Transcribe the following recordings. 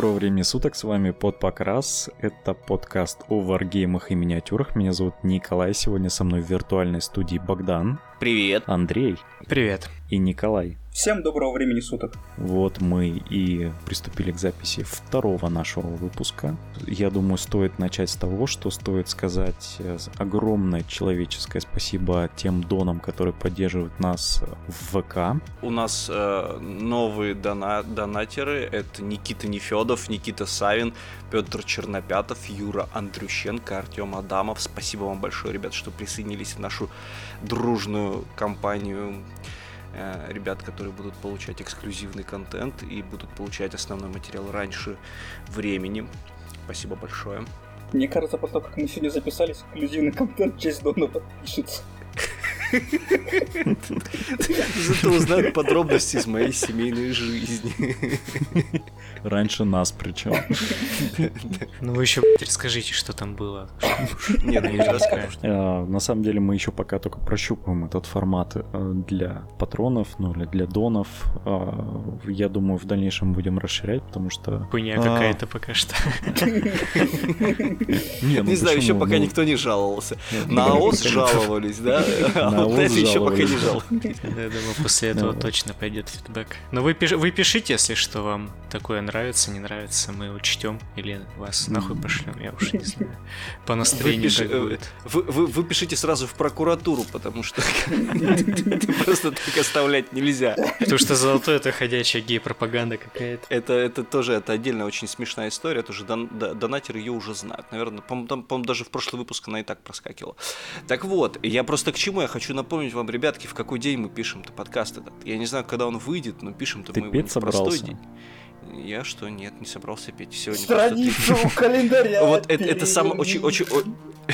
доброго времени суток, с вами Под Покрас. Это подкаст о варгеймах и миниатюрах. Меня зовут Николай, сегодня со мной в виртуальной студии Богдан. Привет. Андрей. Привет. И Николай. Всем доброго времени суток. Вот мы и приступили к записи второго нашего выпуска. Я думаю, стоит начать с того, что стоит сказать э, огромное человеческое спасибо тем донам, которые поддерживают нас в ВК. У нас э, новые дона- донатеры. Это Никита Нефедов, Никита Савин, Петр Чернопятов, Юра Андрющенко, Артем Адамов. Спасибо вам большое, ребят, что присоединились в нашу дружную компанию ребят, которые будут получать эксклюзивный контент и будут получать основной материал раньше времени. Спасибо большое. Мне кажется, после того, как мы сегодня записались, эксклюзивный контент честь Дона подпишется. Зато узнают подробности из моей семейной жизни. Раньше нас причем. Ну вы еще расскажите, что там было. Нет, не. Э, На самом деле мы еще пока только прощупываем этот формат э, для патронов, ну или для донов. Э, Я думаю, в дальнейшем будем расширять, потому что... Хуйня А. какая-то пока что. Не, ну Не знаю, еще пока Ну, никто не жаловался. На АОС жаловались, да? На АОС это еще пока не жаловались. Я думаю, после этого точно пойдет фидбэк. Но вы, пиш- вы пишите, если что вам такое нравится, не нравится, мы учтем или вас нахуй пошлем, я уж не знаю. По настроению как будет. Вы, вы, пишите сразу в прокуратуру, потому что просто так оставлять нельзя. Потому что золотой это ходячая гей-пропаганда какая-то. Это, это тоже это отдельная очень смешная история. Тоже дон- донатеры ее уже знают. Наверное, по-моему, даже в прошлый выпуск она и так проскакивала. Так вот, я просто к чему? Я хочу напомнить вам, ребятки, в какой день мы пишем-то подкаст этот. Я не знаю, когда он выйдет, но пишем-то Ты мы его петь в простой собрался? день. Я что, нет, не собрался петь. Сегодня Страницу календаря. вот это, это самое очень, очень,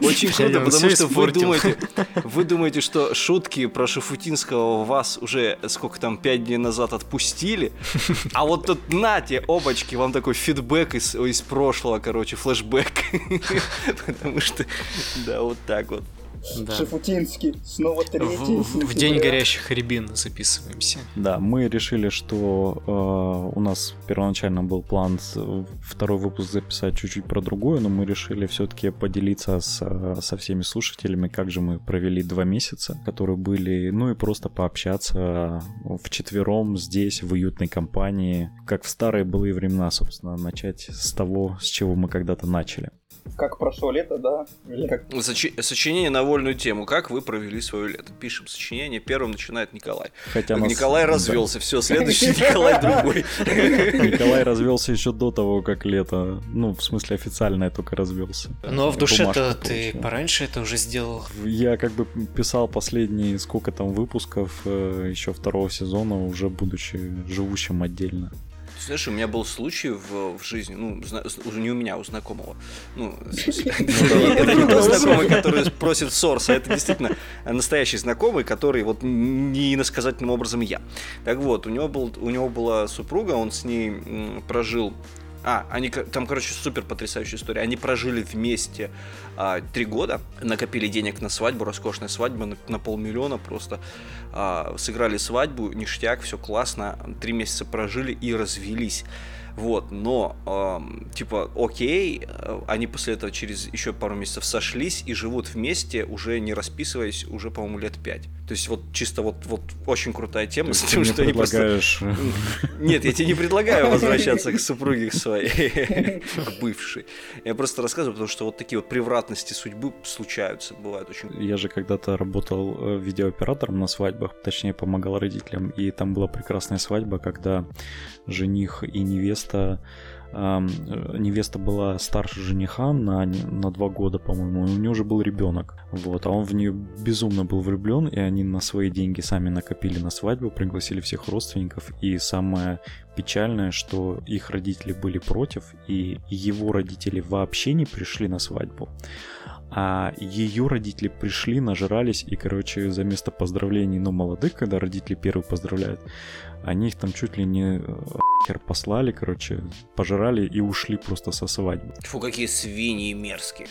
очень круто, потому что вы думаете, вы думаете, что шутки про Шафутинского вас уже сколько там пять дней назад отпустили, а вот тут нате, обочки, вам такой фидбэк из, из прошлого, короче, флешбэк, потому что, да, вот так вот. Да. Шафутинский. Снова третий. В, в день горящих рябин записываемся. Да, мы решили, что э, у нас первоначально был план второй выпуск записать чуть-чуть про другое, но мы решили все-таки поделиться с, со всеми слушателями, как же мы провели два месяца, которые были, ну и просто пообщаться в четвером здесь, в уютной компании, как в старые былые времена, собственно, начать с того, с чего мы когда-то начали. Как прошло лето, да? Или как... Сочи- Сочинение на вольную тему. Как вы провели свое лето? Пишем сочинение. Первым начинает Николай. Хотя нас- Николай да. развелся. Все, следующий Николай другой. Николай развелся еще до того, как лето, ну, в смысле официально я только развелся. Но в душе-то ты пораньше это уже сделал. Я как бы писал последние сколько там выпусков э, еще второго сезона, уже будучи живущим отдельно. Знаешь, у меня был случай в, в жизни, ну, зна- не у меня, а у знакомого. Ну, это не тот знакомый, который просит сорс, а это действительно настоящий знакомый, который вот не иносказательным образом я. Так вот, у него, был, у него была супруга, он с ней прожил а, они там, короче, супер потрясающая история. Они прожили вместе а, три года, накопили денег на свадьбу, роскошная свадьба на, на полмиллиона просто. А, сыграли свадьбу, ништяк, все классно. Три месяца прожили и развелись. Вот, но, ам, типа, окей, э, они после этого через еще пару месяцев сошлись и живут вместе, уже не расписываясь, уже, по-моему, лет пять. То есть вот чисто вот, вот очень крутая тема с Ты тем, мне что они просто... предлагаешь Нет, я тебе не предлагаю возвращаться к супруге своей, к бывшей. Я просто рассказываю, потому что вот такие вот превратности судьбы случаются, бывают очень. Я же когда-то работал э, видеооператором на свадьбах, точнее помогал родителям, и там была прекрасная свадьба, когда жених и невеста невеста была старше жениха на, на два года, по-моему, и у нее уже был ребенок. Вот, а он в нее безумно был влюблен, и они на свои деньги сами накопили на свадьбу, пригласили всех родственников. И самое печальное, что их родители были против, и его родители вообще не пришли на свадьбу. А ее родители пришли, нажрались, и, короче, за место поздравлений, ну, молодых, когда родители первые поздравляют, они их там чуть ли не э, хер послали, короче, пожрали и ушли просто со свадьбы. Фу, какие свиньи мерзкие.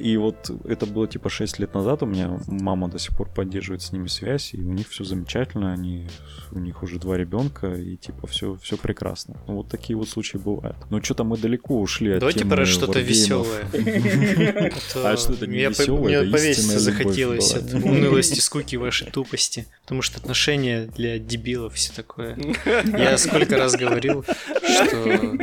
И вот это было типа 6 лет назад, у меня мама до сих пор поддерживает с ними связь, и у них все замечательно, они, у них уже два ребенка, и типа все, все прекрасно. Ну, вот такие вот случаи бывают. Но что-то мы далеко ушли от Давайте темы про что-то веселое. А что это не весёлое, Мне повеситься захотелось от унылости, скуки вашей тупости. Потому что отношения для дебилов все такое. Я сколько раз говорил, что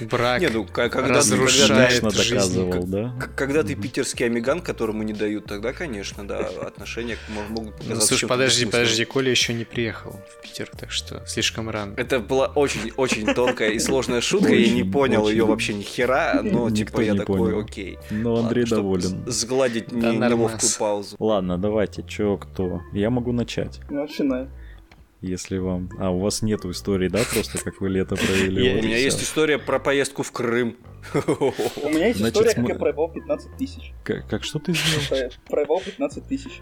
брак ну, разрушает Конечно, жизнь. доказывал, да? к- когда ты питерский амиган, которому не дают, тогда, конечно, да, отношения мо- могут Ну, показаться слушай, чем-то подожди, подожди, Коля еще не приехал в Питер, так что слишком рано. Это была очень-очень тонкая и сложная шутка, я не Очень, понял ее вообще ни хера, но типа я такой, понял. окей. Но Андрей доволен. Сгладить неловкую паузу. Ладно, давайте, чё, кто? Я могу начать, Начинай. Если вам... А, у вас нету истории, да, просто как вы лето провели? У меня есть история про поездку в Крым. У меня есть история, как я проебал 15 тысяч. Как, что ты сделал? Про- Проебал 15 тысяч.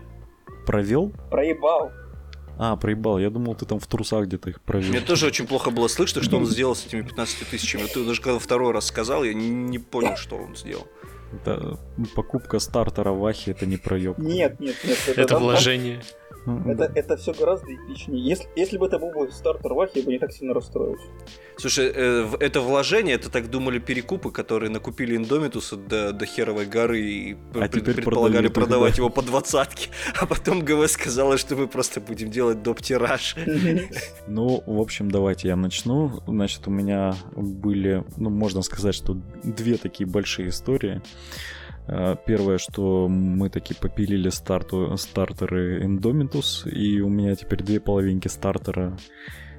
Провел? Проебал. А, проебал. Я думал, ты там в трусах где-то их провел. Мне тоже очень плохо было слышно, что он сделал с этими 15 тысячами. Ты даже когда второй раз сказал, я не- понял, что он сделал. Это покупка стартера в Ахе, это не проеб. Нет, нет, нет. Это там- вложение. Это, это все гораздо эпичнее. Если, если бы это был бы стартер Вахи, я бы не так сильно расстроился. Слушай, э, это вложение, это так думали перекупы, которые накупили Индомитуса до, до херовой горы и А пред- предполагали продавать да. его по двадцатке, а потом ГВ сказала, что мы просто будем делать доп-тираж. Ну, в общем, давайте я начну. Значит, у меня были, ну, можно сказать, что две такие большие истории. Э, Первое, что мы таки попилили старту, стартеры Indomitus, и у меня теперь две половинки стартера.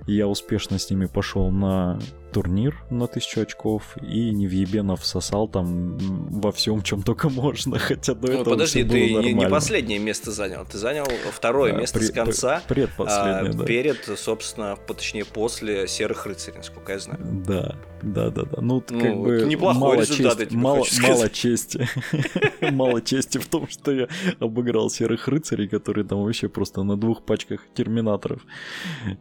И я успешно с ними пошел на турнир на 1000 очков, и Невъебенов сосал там м, во всем, чем только можно, хотя до Ну, этого подожди, всё ты было не, не нормально. последнее место занял, ты занял второе А, место при- с конца. Предпоследнее, а, да. Перед, собственно, точнее, после серых рыцарей, насколько я знаю. Да, да, да, да. Ну, Ну, как бы это неплохой мало результат, чести, мало, мало чести. мало чести в том, что я обыграл серых рыцарей, которые там вообще просто на двух пачках терминаторов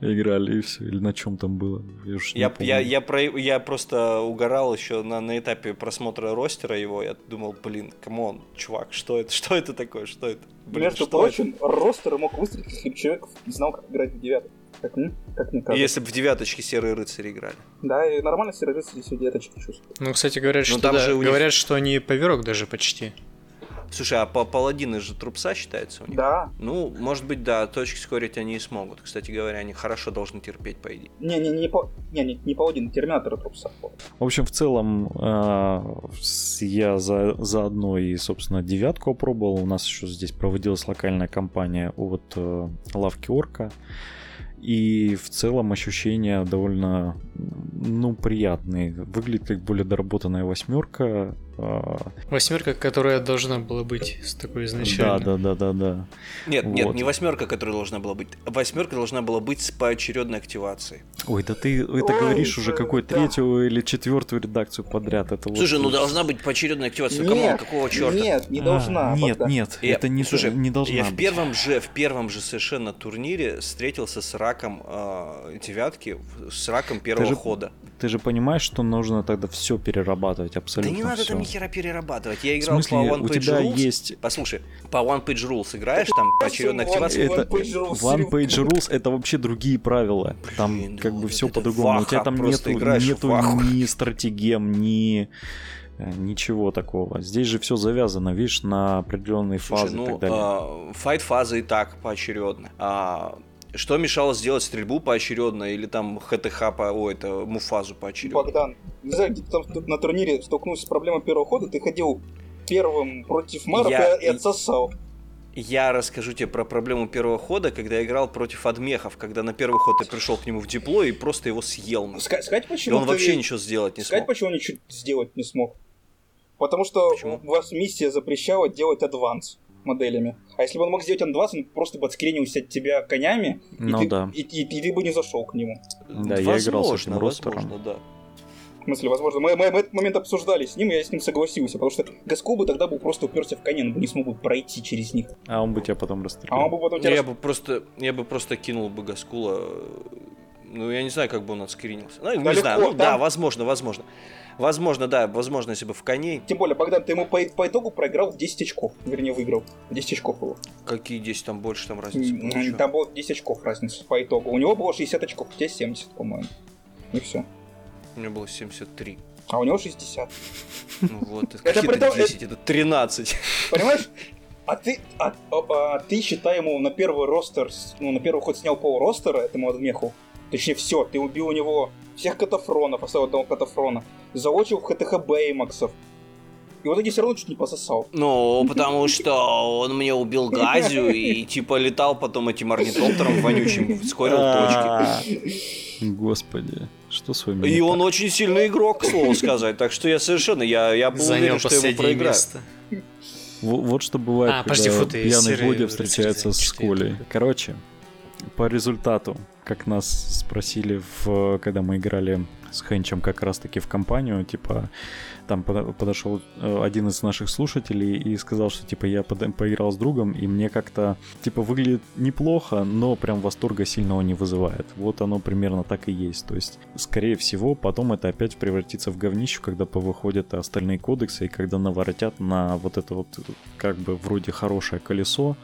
играли и все. Или на чем там было. Я, Я, я, я, про, я просто угорал еще на, на этапе просмотра ростера его. Я думал, блин, come on, чувак, что это? Что это такое? Что это? Блин, Между что прочим, ростер мог выстрелить, если бы человек не знал, как играть в девяток. Как, как кажется. Если бы в девяточке серые рыцари играли. Да, и нормально все рыцари все девяточки чувствуют. Ну, кстати, говорят, Ну, что там да, же них- говорят, что они поверок даже почти. Слушай, а па- паладины же трупса считается у них? Да. Ну, может быть, да, точки скорить они и смогут. Кстати говоря, они хорошо должны терпеть, по идее. Не, не, не, по... не, не, не паладин, терминатор трупса. В общем, в целом, а, я за, заодно и, собственно, девятку опробовал. У нас еще здесь проводилась локальная кампания от э, лавки Орка. И в целом ощущения довольно, ну, приятные. Выглядит как более доработанная восьмерка. А, Восьмерка, которая должна была быть с такой Да, изначально. да, да, да, да. Нет, нет, Вот. не восьмерка, которая должна была быть. Восьмерка должна была быть с поочередной активацией. Ой, да ты это Ой, говоришь уже да, какой да. третью или четвертую редакцию подряд. Это Слушай, вот... ну должна быть поочередная активация. Come on, Нет, какого черта? Нет, не А, должна. Нет, Богдан. нет, Я- это не, слушай, не должна Я в быть. первом же, в первом же совершенно турнире встретился с раком э, девятки, в- с раком первого же- хода. Ты же понимаешь, что нужно тогда все перерабатывать, Да абсолютно не надо всё. там ни хера перерабатывать. Я В играл смысле, по One у Page тебя Rules. есть Послушай, по One Page Rules играешь, там поочередная One- активация. One это Page Rules, One Page Серёга. Rules это вообще другие правила. там Блин, как бы все по-другому. У тебя там нету, в нету ни стратегем, ни э, ничего такого. Здесь же все завязано, видишь, на определенные Слушай, фазы и ну, так далее. а, файт-фаза и так поочередно. А, что мешало сделать стрельбу поочередно или там ХТХ по, о, это муфазу поочередно? Богдан, не знаю, где ты там на турнире столкнулся с проблемой первого хода, ты ходил первым против мэров Я- и, и отсосал. Я расскажу тебе про проблему первого хода, когда я играл против адмехов, когда на первый ход я пришел к нему в дипло и просто его съел. Ска- Сказать, И почему он ты- вообще ничего сделать не Сказать, смог. почему он ничего сделать не смог? Потому что Почему? у вас миссия запрещала делать адванс моделями. А если бы он мог сделать адванс, он просто бы отскренился от тебя конями, и, Ну ты, да. и, и- и ты бы не зашел к нему. Да, я играл с Возможно, этим ростером. возможно, да. В смысле, возможно, мы, мы- мы этот момент обсуждали с ним, и я с ним согласился, потому что Гаскул бы тогда бы просто уперся в коня, он бы не смог бы пройти через них. А он бы тебя потом А он расстрелял. бы потом Ну, тебя Я бы просто, я бы просто кинул бы Гаскула э, Ну, я не знаю, как бы он отскринился. Ну, не Далеко, знаю, ну, там- да, возможно, возможно. Возможно, да, возможно, если бы в коней. Тем более, Богдан, ты ему по, по итогу проиграл в 10 очков. Вернее, выиграл. 10 очков было. Какие 10 там больше, там разница? М, чё? Там было 10 очков разница по итогу. У него было 60 очков, у тебя 70, по-моему. И все. У меня было 73. А у него 60. Ну вот, это Это какие-то при том- 10, это 13. Понимаешь? А ты, а, а- а ты считай ему на первый ростер, ну, на первый ход снял пол ростера этому Адмеху. Точнее, все, ты убил у него всех катафронов, оставил одного катафрона. Залочил в ХТХ Беймаксов. И вот эти все равно чуть не пососал. Ну, потому что он мне убил Газю и типа летал потом этим орнитоптером вонючим, скорил точки. Господи, что с вами? И он очень сильный игрок, к слову сказать. Так что я совершенно, я, я был уверен, что последнее проиграю. Вот что бывает, А, когда подожди, фу, ты пьяный Бодя встречается с 4. Колей. Короче, по результату, как нас спросили, в, когда мы играли с Хенчем как раз-таки в компанию, типа, там подо- подошел э, один из наших слушателей и сказал, что, типа, я поиграл с другом, и мне как-то, типа, выглядит неплохо, но прям восторга сильного не вызывает. Вот оно примерно так и есть. То есть, скорее всего, потом это опять превратится в говнище, когда повыходят остальные кодексы, и когда наворотят на вот это вот, как бы, вроде хорошее колесо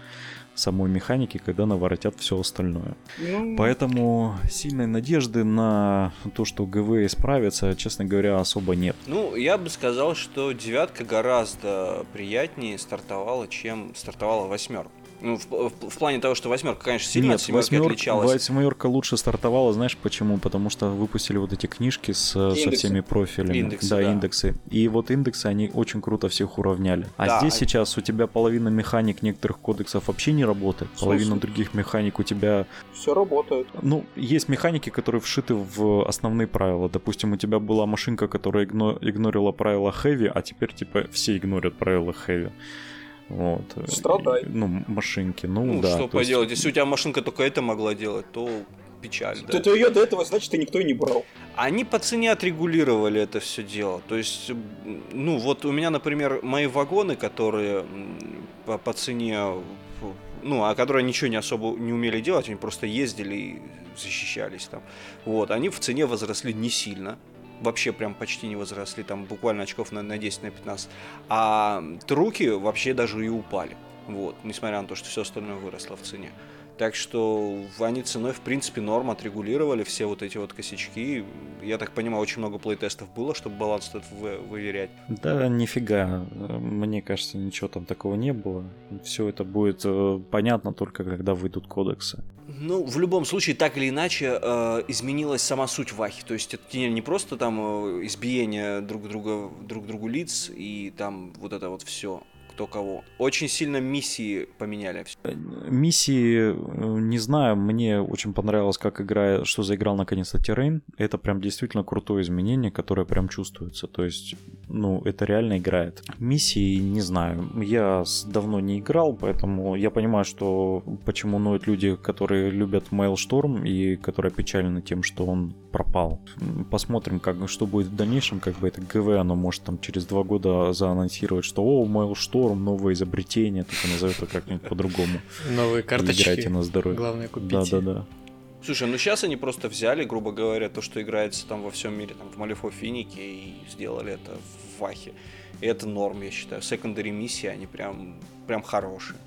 самой механики, когда наворотят все остальное. Ну, Поэтому сильной надежды на то, что ГВ исправится, честно говоря, особо нет. Ну, я бы сказал, что девятка гораздо приятнее стартовала, чем стартовала восьмерка. Ну, в, в- в плане того, что восьмерка, конечно, сильно от Нет, семерки восьмерка, отличалась. восьмерка лучше стартовала, знаешь почему? Потому что выпустили вот эти книжки с, со всеми профилями. Индексы, да, да. индексы. И вот индексы, они очень круто всех уравняли. А Да. здесь сейчас у тебя половина механик некоторых кодексов вообще не работает, половина других механик у тебя все работает. Ну, есть механики, которые вшиты в основные правила. Допустим, у тебя была машинка, которая игно- игнорила правила heavy, а теперь, типа, все игнорят правила heavy. Вот. Страдай. Ну, машинки. Ну, Ну, да. что то есть- поделать, если у тебя машинка только это могла делать, то печаль, да. То, ее до этого, значит, и никто и не брал. Они по цене отрегулировали это все дело. То есть, ну вот у меня, например, мои вагоны, которые по, по цене, ну, а которые ничего не особо не умели делать, они просто ездили и защищались там. Вот, они в цене возросли не сильно. Вообще прям почти не возросли, там буквально очков на, на 10, на 15. А труки вообще даже и упали. Вот, несмотря на то, что все остальное выросло в цене. Так что они ценой, в принципе, норм отрегулировали все вот эти вот косячки. Я так понимаю, очень много плейтестов было, чтобы баланс этот вы- выверять. Да, нифига. Мне кажется, ничего там такого не было. Все это будет э, понятно только когда выйдут кодексы. Ну, в любом случае, так или иначе, э, изменилась сама суть Вахи. То есть это не, не просто там э, избиение друг друга, друг другу лиц и там вот это вот все кто кого. Очень сильно миссии поменяли. Миссии, э, не знаю, мне очень понравилось, как игра, что заиграл наконец-то Террейн. Это прям действительно крутое изменение, которое прям чувствуется. То есть, ну, это реально играет. Миссии, не знаю, я давно не играл, поэтому я понимаю, что почему ноют люди, которые любят Mailstorm и которые печалены тем, что он пропал. Посмотрим, как, что будет в дальнейшем, как бы это ГВ, оно может там через два года заанонсировать, что о, Mailstorm, новое изобретение, только назовет это как-нибудь по-другому. Новые И Играйте карточки. на здоровье. Главное купить. Да-да-да. Слушай, ну сейчас они просто взяли, грубо говоря, то, что играется там во всем мире, там в Малифо Финике, и сделали это в Вахе. И это норм, я считаю. Секондари миссии, они прям, прям хорошие.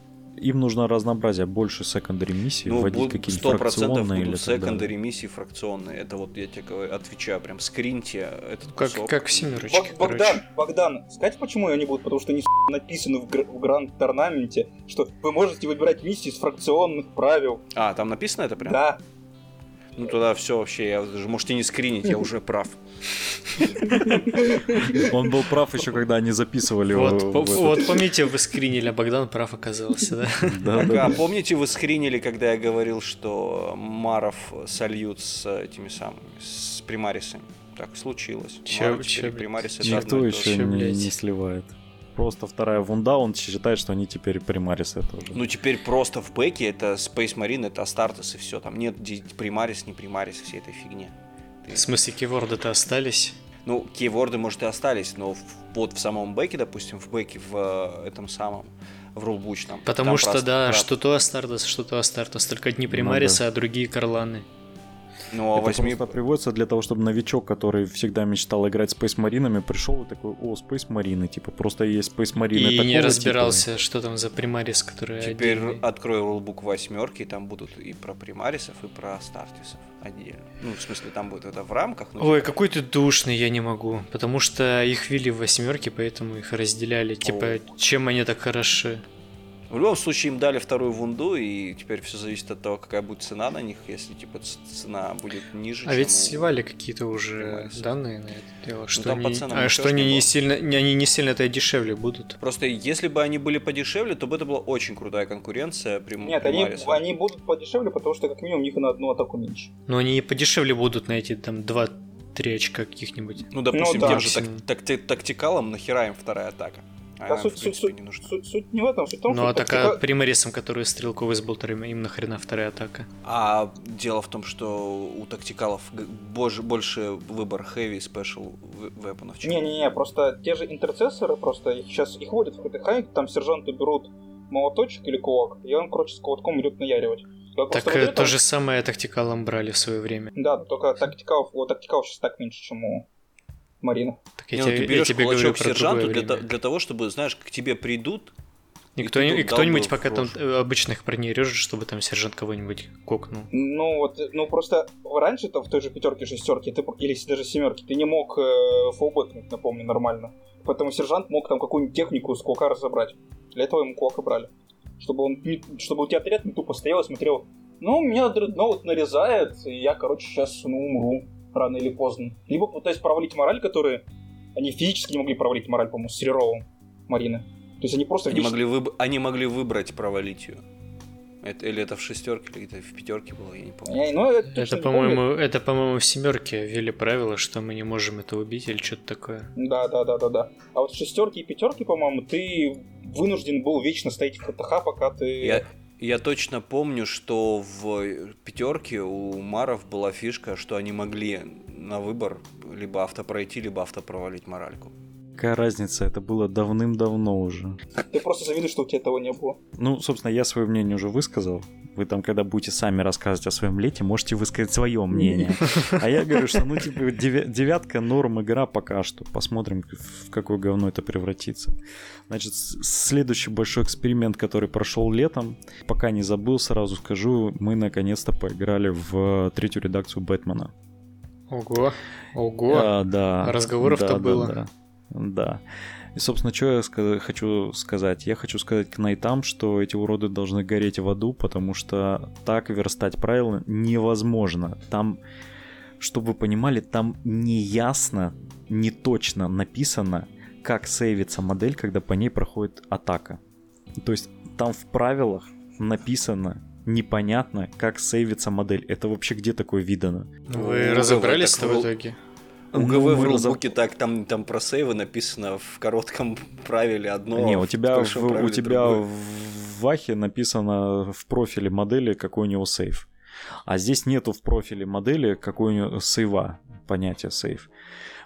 Им нужно разнообразие, больше секондари миссий, Ну, вводить 100% фракционные или секондари миссии фракционные. Это вот я тебе говорю, отвечаю, прям скриньте этот Как, кусок. как в семерочке, Бог- Богдан. Богдан, сказать, почему они будут? Потому что они написаны в, гр- в гранд-торнаменте, что вы можете выбирать миссии с фракционных правил. А, там написано это прям? Да. Ну тогда все вообще, я даже можете не скринить, я уже прав. Он был прав еще, когда они записывали Вот, его по- вот помните, вы скринили, а Богдан прав оказался, да? Да, Так, да, а да. помните, вы скринили, когда я говорил, что Маров сольют с этими самыми, с примарисами? Так случилось. Чё- Маров теперь примарис это Никто еще не, не сливает. Просто вторая вунда, он считает, что они теперь примарисы тоже. Ну теперь просто в бэке это Space Marine, это Астартес и все. Там нет примарис, не примарис, всей этой фигни. Ты- В смысле, киворды-то остались? Ну, кейворды, может, и остались, но в- вот в самом бэке, допустим, в бэке, в э, этом самом, в рулбучном. Потому что, просто да, что то Астартес, что то Астартес. Только одни Ну Примарисы, а другие Карланы. Ну, а это возьми... просто приводится для того, чтобы новичок, который всегда мечтал играть Space Маринами, пришел и такой, о, Space Марины, типа, просто есть Space Марины И такого не типа». разбирался, что там за примарис, который Теперь отдельный. открой рулбук восьмерки, и там будут и про примарисов, и про стартисов отдельно. Ну, в смысле, там будет это в рамках. но Ой, какой ты душный, я не могу. Потому что их ввели в восьмерки, поэтому их разделяли. Типа, чем они так хороши? В любом случае им дали вторую вунду, и теперь все зависит от того, какая будет цена на них. Если типа цена будет ниже, А чем ведь у- сливали какие-то уже Примарисов. данные на это дело. Что там по они, ценам а, что они не было. сильно, не- они не сильно-то и дешевле будут. Просто если бы они были подешевле, то бы это была очень крутая конкуренция. Прим... Нет, они, Примарисов. они будут подешевле, потому что как минимум у них на одну атаку меньше. Но они и подешевле будут на эти там 2-3 очка каких-нибудь. Ну, допустим, Ну, да. тем же так- Максимум. такти- тактикалом нахера им вторая атака. А Да, она, суть, в принципе, суть, не нужна. суть- суть не в этом, суть в том, Ну что так а тактика- примарисам, которые стрелковые с болтерами, им нахрена вторая атака? А дело в том, что у тактикалов больше, больше выбор heavy special в- weaponов, чем Не-не-не, просто те же интерцессоры, просто их сейчас их вводят в КТХ, там сержанты берут молоточек или кулак, и он, короче, с кулаком идет наяривать. Я Так э, то же самое тактикалом брали в свое время. Да, только тактикалов, у тактикалов сейчас так меньше, чем у Марина. Так Не, я, ну, тебе, ты я берешь тебе говорю кулачок про сержанту для, время. то- для того, чтобы, знаешь, к тебе придут. И, и кто, ты и кто-нибудь пока там обычных парней режет, чтобы там сержант кого-нибудь кокнул. Ну вот, ну просто раньше там в той же пятерке, шестерке, ты, или даже семерке, ты не мог э, фулбэкнуть, напомню, нормально. Поэтому сержант мог там какую-нибудь технику с кулака разобрать. Для этого ему кулака брали. Чтобы он не- чтобы у тебя отряд не тупо стоял и смотрел, ну, меня дредноут нарезает, и я, короче, сейчас ну, умру рано или поздно. Либо пытаясь провалить мораль, которые они физически не могли провалить мораль, по-моему, с Сереровым Марины. То есть они просто Они физически- могли, выб- они могли выбрать провалить ее. Это, или это в шестерке, или это в пятерке было, я не помню. Ну, это, Это, по-моему, это, по-моему, в семерке ввели правило, что мы не можем это убить или что-то такое. Да, да, да, да, да. А вот шестерки и пятерки, по-моему, ты вынужден был вечно стоять в КТХ, пока ты. Я, я точно помню, что в пятерке у Маров была фишка, что они могли на выбор либо автопройти, либо автопровалить моральку. Какая разница, это было давным-давно уже. Ты просто завидуешь, что у тебя этого не было. Ну, собственно, я свое мнение уже высказал. Вы там, когда будете сами рассказывать о своем лете, можете высказать свое мнение. А я говорю, что, ну, типа, девя- девятка норм игра пока что. Посмотрим, в какое говно это превратится. Значит, следующий большой эксперимент, который прошел летом, пока не забыл, сразу скажу, мы наконец-то поиграли в третью редакцию Бэтмена. Ого, ого. А, да. Разговоров-то да, было. Да, да. И, собственно, что я ска- хочу сказать? Я хочу сказать к найтам, что эти уроды должны гореть в аду, потому что так верстать правила невозможно. Там, чтобы вы понимали, там не ясно, не точно написано, как сейвится модель, когда по ней проходит атака. То есть там в правилах написано непонятно, как сейвится модель. Это вообще где такое видано? Вы Ну, разобрались-то в итоге? У Ну, ГВ в мы разоб- рулбуке так, там, там про сейвы написано в коротком правиле одно. Не, у в тебя, большом в, у тебя другое. в Вахе написано в профиле модели, какой у него сейф. А здесь нету в профиле модели, какой у него сейва, понятие сейф.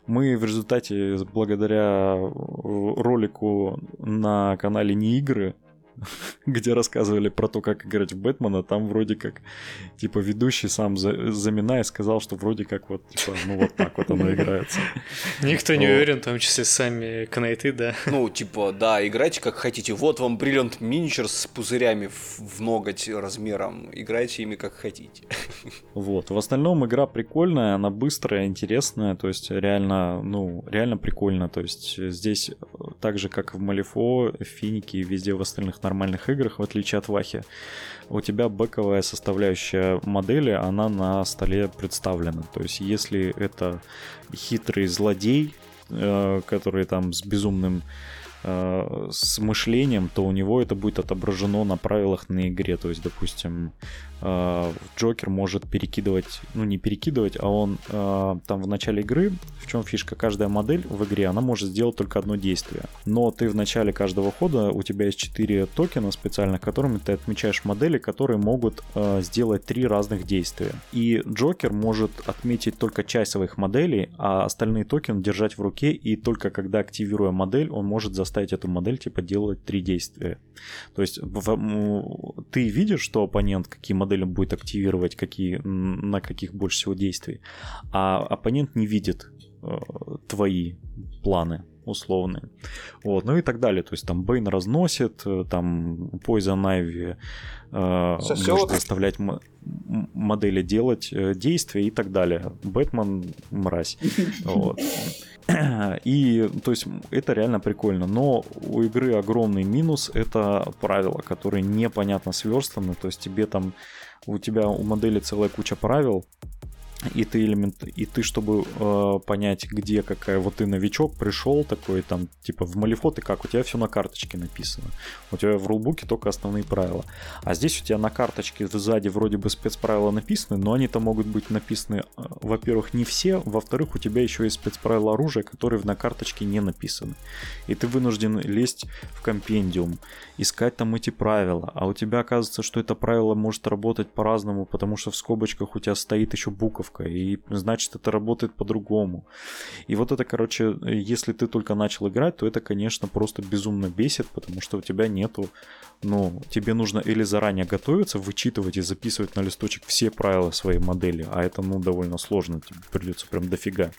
Мы в результате, благодаря ролику на канале Не игры, где рассказывали про то, как играть в Бэтмена, там вроде как, типа, ведущий сам за- заминая сказал, что вроде как вот, типа, ну вот так вот оно играется. Никто не уверен, в том числе сами кнайты, да. Ну, типа, да, играйте как хотите. Вот вам Brilliant Miniature с пузырями в, ноготь размером. Играйте ими как хотите. Вот. В остальном игра прикольная, она быстрая, интересная, то есть реально, ну, реально прикольно. То есть здесь э, так же, как в Малифо, в Финике и везде в остальных нормальных играх, в отличие от Вахи, у тебя бэковая составляющая модели, она на столе представлена. То есть если это хитрый злодей, э, который там с безумным э, с мышлением, то у него это будет отображено на правилах на игре. То есть, допустим, Джокер может перекидывать, ну не перекидывать, а он э, там в начале игры, в чем фишка, каждая модель в игре, она может сделать только одно действие. Но ты в начале каждого хода, у тебя есть 4 токена специальных, которыми ты отмечаешь модели, которые могут э, сделать три разных действия. И Джокер может отметить только часть своих моделей, а остальные токены держать в руке, и только когда активируя модель, он может заставить эту модель типа делать три действия. То есть в- м, ты видишь, что оппонент какие модели модель будет активировать какие, на каких больше всего действий. А оппонент не видит э, твои планы условные. Вот, ну и так далее. То есть там Бейн разносит, э, там Poison Ivy э, может заставлять модели делать э, действия и так далее. Бэтмен мразь. Вот. И, то есть, это реально прикольно. Но у игры огромный минус — это правила, которые непонятно сверстаны. То есть, тебе там, у тебя у модели целая куча правил, и ты элемент, и ты, чтобы э, понять, где какая, вот ты новичок пришел такой, там, типа в Малифот, и как, у тебя все на карточке написано. У тебя в рулбуке только основные правила. А здесь у тебя на карточке сзади вроде бы спецправила написаны, но они-то могут быть написаны, э, во-первых, не все, во-вторых, у тебя еще есть спецправила оружия, которые на карточке не написаны. И ты вынужден лезть в компендиум, искать там эти правила. А у тебя оказывается, что это правило может работать по-разному, потому что в скобочках у тебя стоит еще буковка ошибка, и значит это работает по-другому. И вот это, короче, если ты только начал играть, то это, конечно, просто безумно бесит, потому что у тебя нету, ну, тебе нужно или заранее готовиться, вычитывать и записывать на листочек все правила своей модели, а это, ну, довольно сложно, тебе придется прям дофига.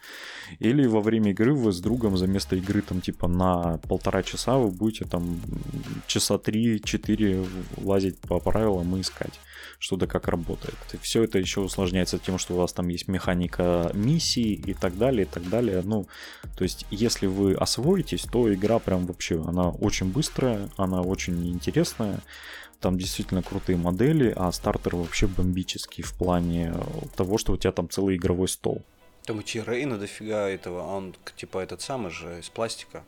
Или во время игры вы с другом за место игры там типа на полтора часа вы будете там часа три-четыре лазить по правилам и искать что да как работает. И все это еще усложняется тем, что у вас там есть механика миссий и так далее, и так далее. Ну, то есть, если вы освоитесь, то игра прям вообще, она очень быстрая, она очень интересная. Там действительно крутые модели, а стартер вообще бомбический в плане того, что у тебя там целый игровой стол. Там и Рейна дофига этого, а он типа этот самый же из пластика.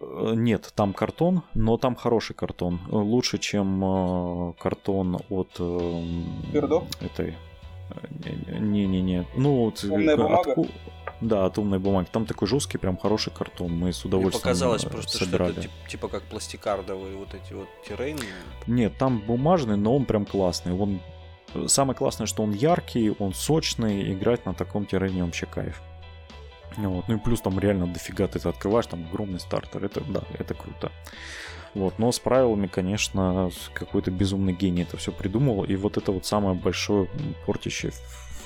Э, нет, там картон, но там хороший картон. Лучше, чем э, картон от э, Пердо? этой. Не-не-не. Ну, вот, Умная бумага? От, да, от умной бумаги. Там такой жесткий, прям хороший картон. Мы с удовольствием Мне показалось просто, собирали. что это типа, типа как пластикардовые вот эти вот террейны. Нет, там бумажный, но он прям классный. Он Самое классное, что он яркий, он сочный, играть на таком террене вообще кайф. Вот. Ну и плюс там реально дофига ты это открываешь, там огромный стартер. Это, да, это круто. Вот. Но с правилами, конечно, какой-то безумный гений это все придумал. И вот это вот самое большое портящее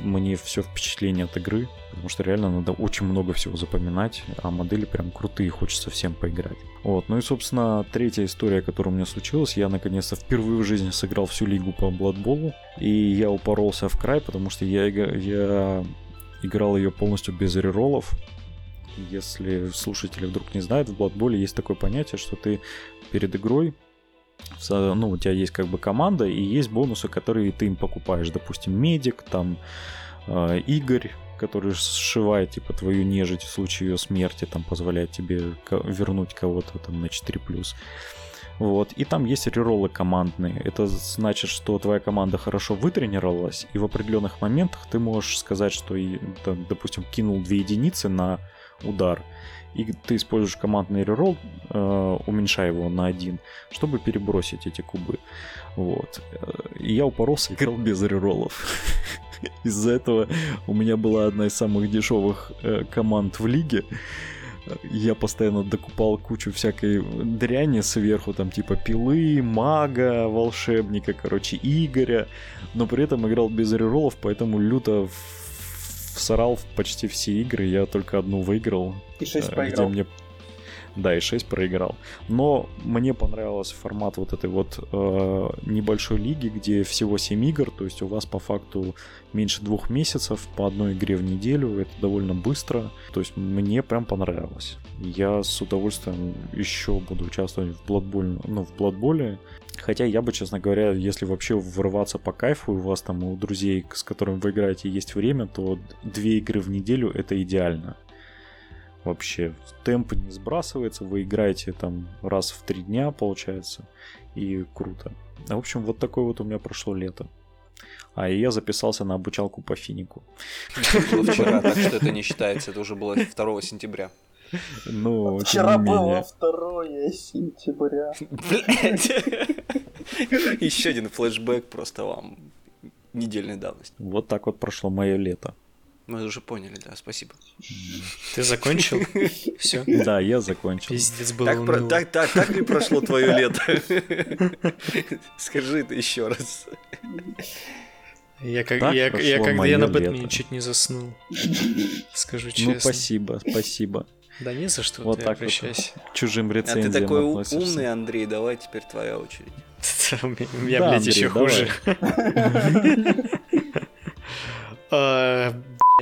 мне все впечатление от игры, потому что реально надо очень много всего запоминать, а модели прям крутые, хочется всем поиграть. Вот, ну и, собственно, третья история, которая у меня случилась, я наконец-то впервые в жизни сыграл всю лигу по Бладболу, и я упоролся в край, потому что я, я играл ее полностью без реролов. Если слушатели вдруг не знают, в Blood есть такое понятие, что ты перед игрой ну, у тебя есть как бы команда, и есть бонусы, которые ты им покупаешь. Допустим, медик, там, э, Игорь, который сшивает, типа, твою нежить в случае ее смерти, там, позволяет тебе вернуть кого-то там на 4+. Вот. И там есть реролы командные. Это значит, что твоя команда хорошо вытренировалась, и в определенных моментах ты можешь сказать, что, допустим, кинул две единицы на удар, и ты используешь командный рерол, э, уменьшая его на один, чтобы перебросить эти кубы. Вот. И я упоролся, играл без реролов. Из-за этого у меня была одна из самых дешевых э, команд в лиге я постоянно докупал кучу всякой дряни сверху, там типа пилы, мага, волшебника, короче, Игоря, но при этом играл без реролов, поэтому люто всорал почти все игры, я только одну выиграл. И 6 э, проиграл. Где мне да, и 6 проиграл. Но мне понравился формат вот этой вот э, небольшой лиги, где всего 7 игр, то есть у вас по факту меньше двух месяцев по одной игре в неделю, это довольно быстро. То есть мне прям понравилось. Я с удовольствием еще буду участвовать в Blood Bowl, ну, в Blood Bowl. Хотя я бы, честно говоря, если вообще врываться по кайфу, у вас там у друзей, с которыми вы играете, есть время, то две игры в неделю это идеально вообще. Темп не сбрасывается, вы играете там раз в три дня, получается, и круто. В общем, вот такое вот у меня прошло лето. А я записался на обучалку по финику. вчера, так что это не считается, это уже было 2 сентября. Ну, Вчера было 2 сентября. Еще один флешбэк просто вам недельной давности. Вот так вот прошло мое лето. Мы уже поняли, да, спасибо. Ты закончил? Все? Да, я закончил. Пиздец был так, про, так, так, так ли прошло твое лето? Скажи это еще раз. Я, как, я, я, когда я на лето. Бэтмене чуть не заснул. Скажу честно. Ну, спасибо, спасибо. Да не за что, Вот ты так вот. обращайся. К Чужим А рецензиям ты такой относишься. умный, Андрей, давай теперь твоя очередь. Да, блядь, Андрей, еще давай. хуже.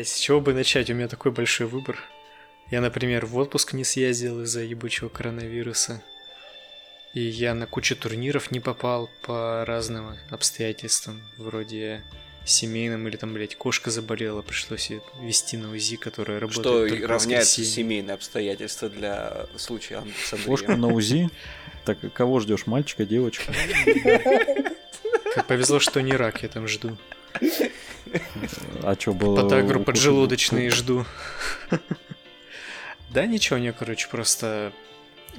С чего бы начать? У меня такой большой выбор. Я, например, в отпуск не съездил из-за ебучего коронавируса. И я на кучу турниров не попал по разным обстоятельствам. Вроде семейным или там, блядь, кошка заболела, пришлось ее вести на УЗИ, которая работает Что равняется воскресенье. семейные обстоятельства для случая с Кошку на УЗИ? Так кого ждешь, мальчика, девочку? Как повезло, что не рак, я там жду. А что было? Подагру поджелудочные жду. Да ничего, у нее, короче, просто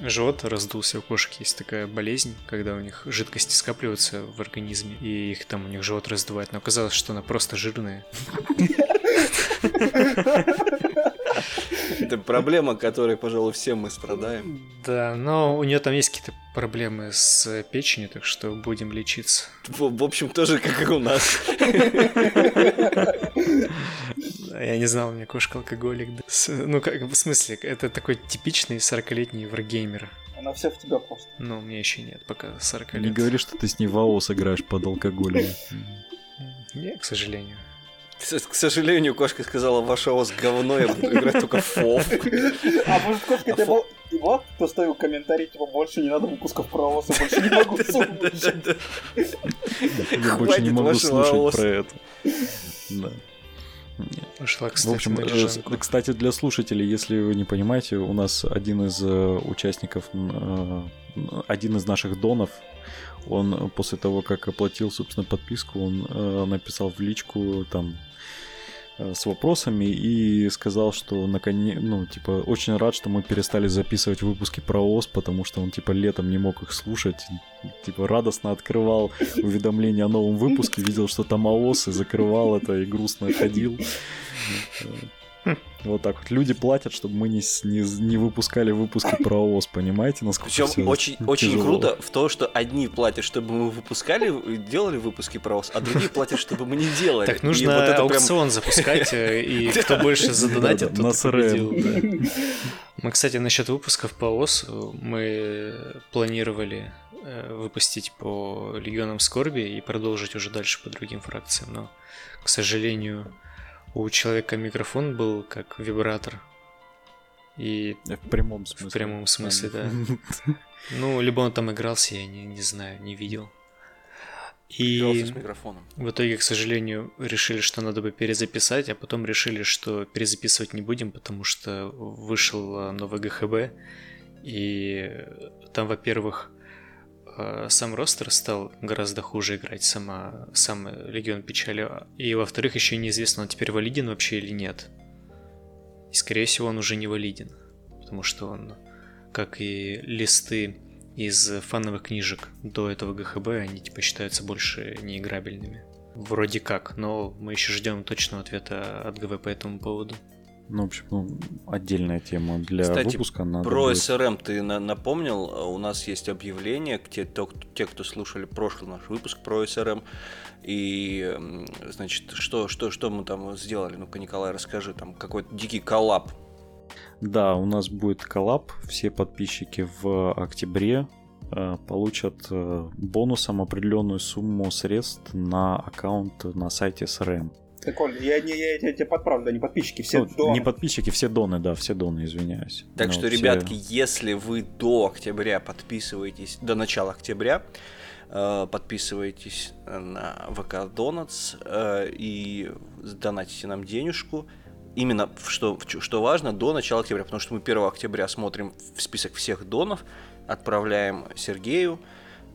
живот раздулся. У кошек есть такая болезнь, когда у них жидкости скапливаются в организме, и их там у них живот раздувает. Но оказалось, что она просто жирная. Это проблема, которой, пожалуй, все мы страдаем. Да, но у нее там есть какие-то проблемы с печенью, так что будем лечиться. В, в общем, тоже как и у нас. Я не знал, у меня кошка алкоголик. Ну, как, в смысле, это такой типичный 40-летний варгеймер. Она вся в тебя просто. Но у меня еще нет пока 40 лет. Не говори, что ты с ней в АОС играешь под алкоголем. Не, к сожалению. К сожалению, кошка сказала, ваше ос говно, я буду играть только в фов. А может, кошка тебе был... И вот, кто ставил комментарий, типа, больше не надо выпусков про ОС, я больше не могу слушать. Я больше не могу слушать про это. Да. В кстати, общем, на э, кстати, для слушателей, если вы не понимаете, у нас один из э, участников, э, один из наших донов, он э, после того, как оплатил, собственно, подписку, он э, написал в личку там э, с вопросами и сказал, что наконец, ну, типа, очень рад, что мы перестали записывать выпуски про ОС, потому что он, типа, летом не мог их слушать, типа, радостно открывал уведомления о новом выпуске, видел, что там АОС, и закрывал это, и грустно ходил. Вот так вот. Люди платят, чтобы мы не, не, не выпускали выпуски про ОС, понимаете, насколько Причем всё очень, очень тяжело. круто в то, что одни платят, чтобы мы выпускали, делали выпуски про ОС, а другие платят, чтобы мы не делали. Так И нужно вот это прям- аукцион запускать, э, и кто больше задонатит, тот победил. Мы, кстати, насчет выпусков по ОС, мы планировали э, выпустить по Легионам Скорби и продолжить уже дальше по другим фракциям, но, к сожалению, у человека микрофон был как вибратор. И, В прямом смысле. В прямом смысле, да. ну, либо он там игрался, я не, не знаю, не видел. Игрался И с микрофоном. в итоге, к сожалению, решили, что надо бы перезаписать, а потом решили, что перезаписывать не будем, потому что вышел э, новый ГХБ, и там, во-первых, э, сам ростер стал гораздо хуже играть, сама, сам Легион Печали, и, во-вторых, еще неизвестно, он теперь валиден вообще или нет. И, скорее всего, он уже не валиден, потому что он, как и листы из фановых книжек до этого ГХБ, они типа считаются больше неиграбельными. Вроде как, но мы еще ждем точного ответа от ГВ по этому поводу. Ну, в общем, ну, отдельная тема для Кстати, выпуска. Надо Про будет- СРМ ты на- напомнил, у нас есть объявление, те, то- те, кто слушали прошлый наш выпуск про СРМ, и, значит, что, что, что мы там сделали? Ну-ка, Николай, расскажи, там какой-то дикий коллаб. Да, у нас будет коллаб. Все подписчики в октябре э, получат э, бонусом определенную сумму средств на аккаунт на сайте SRM. Прикольно. Я, не, я, я тебя подправлю, да, не подписчики, все Ну, доны. не подписчики, все доны, да, все доны, извиняюсь. Так Ну, что, все- ребятки, если вы до октября подписываетесь, до начала октября, э, подписываетесь на ВК Донатс э, и донатите нам денежку, именно что, что важно, до начала октября, потому что мы 1 октября смотрим в список всех донов, отправляем Сергею,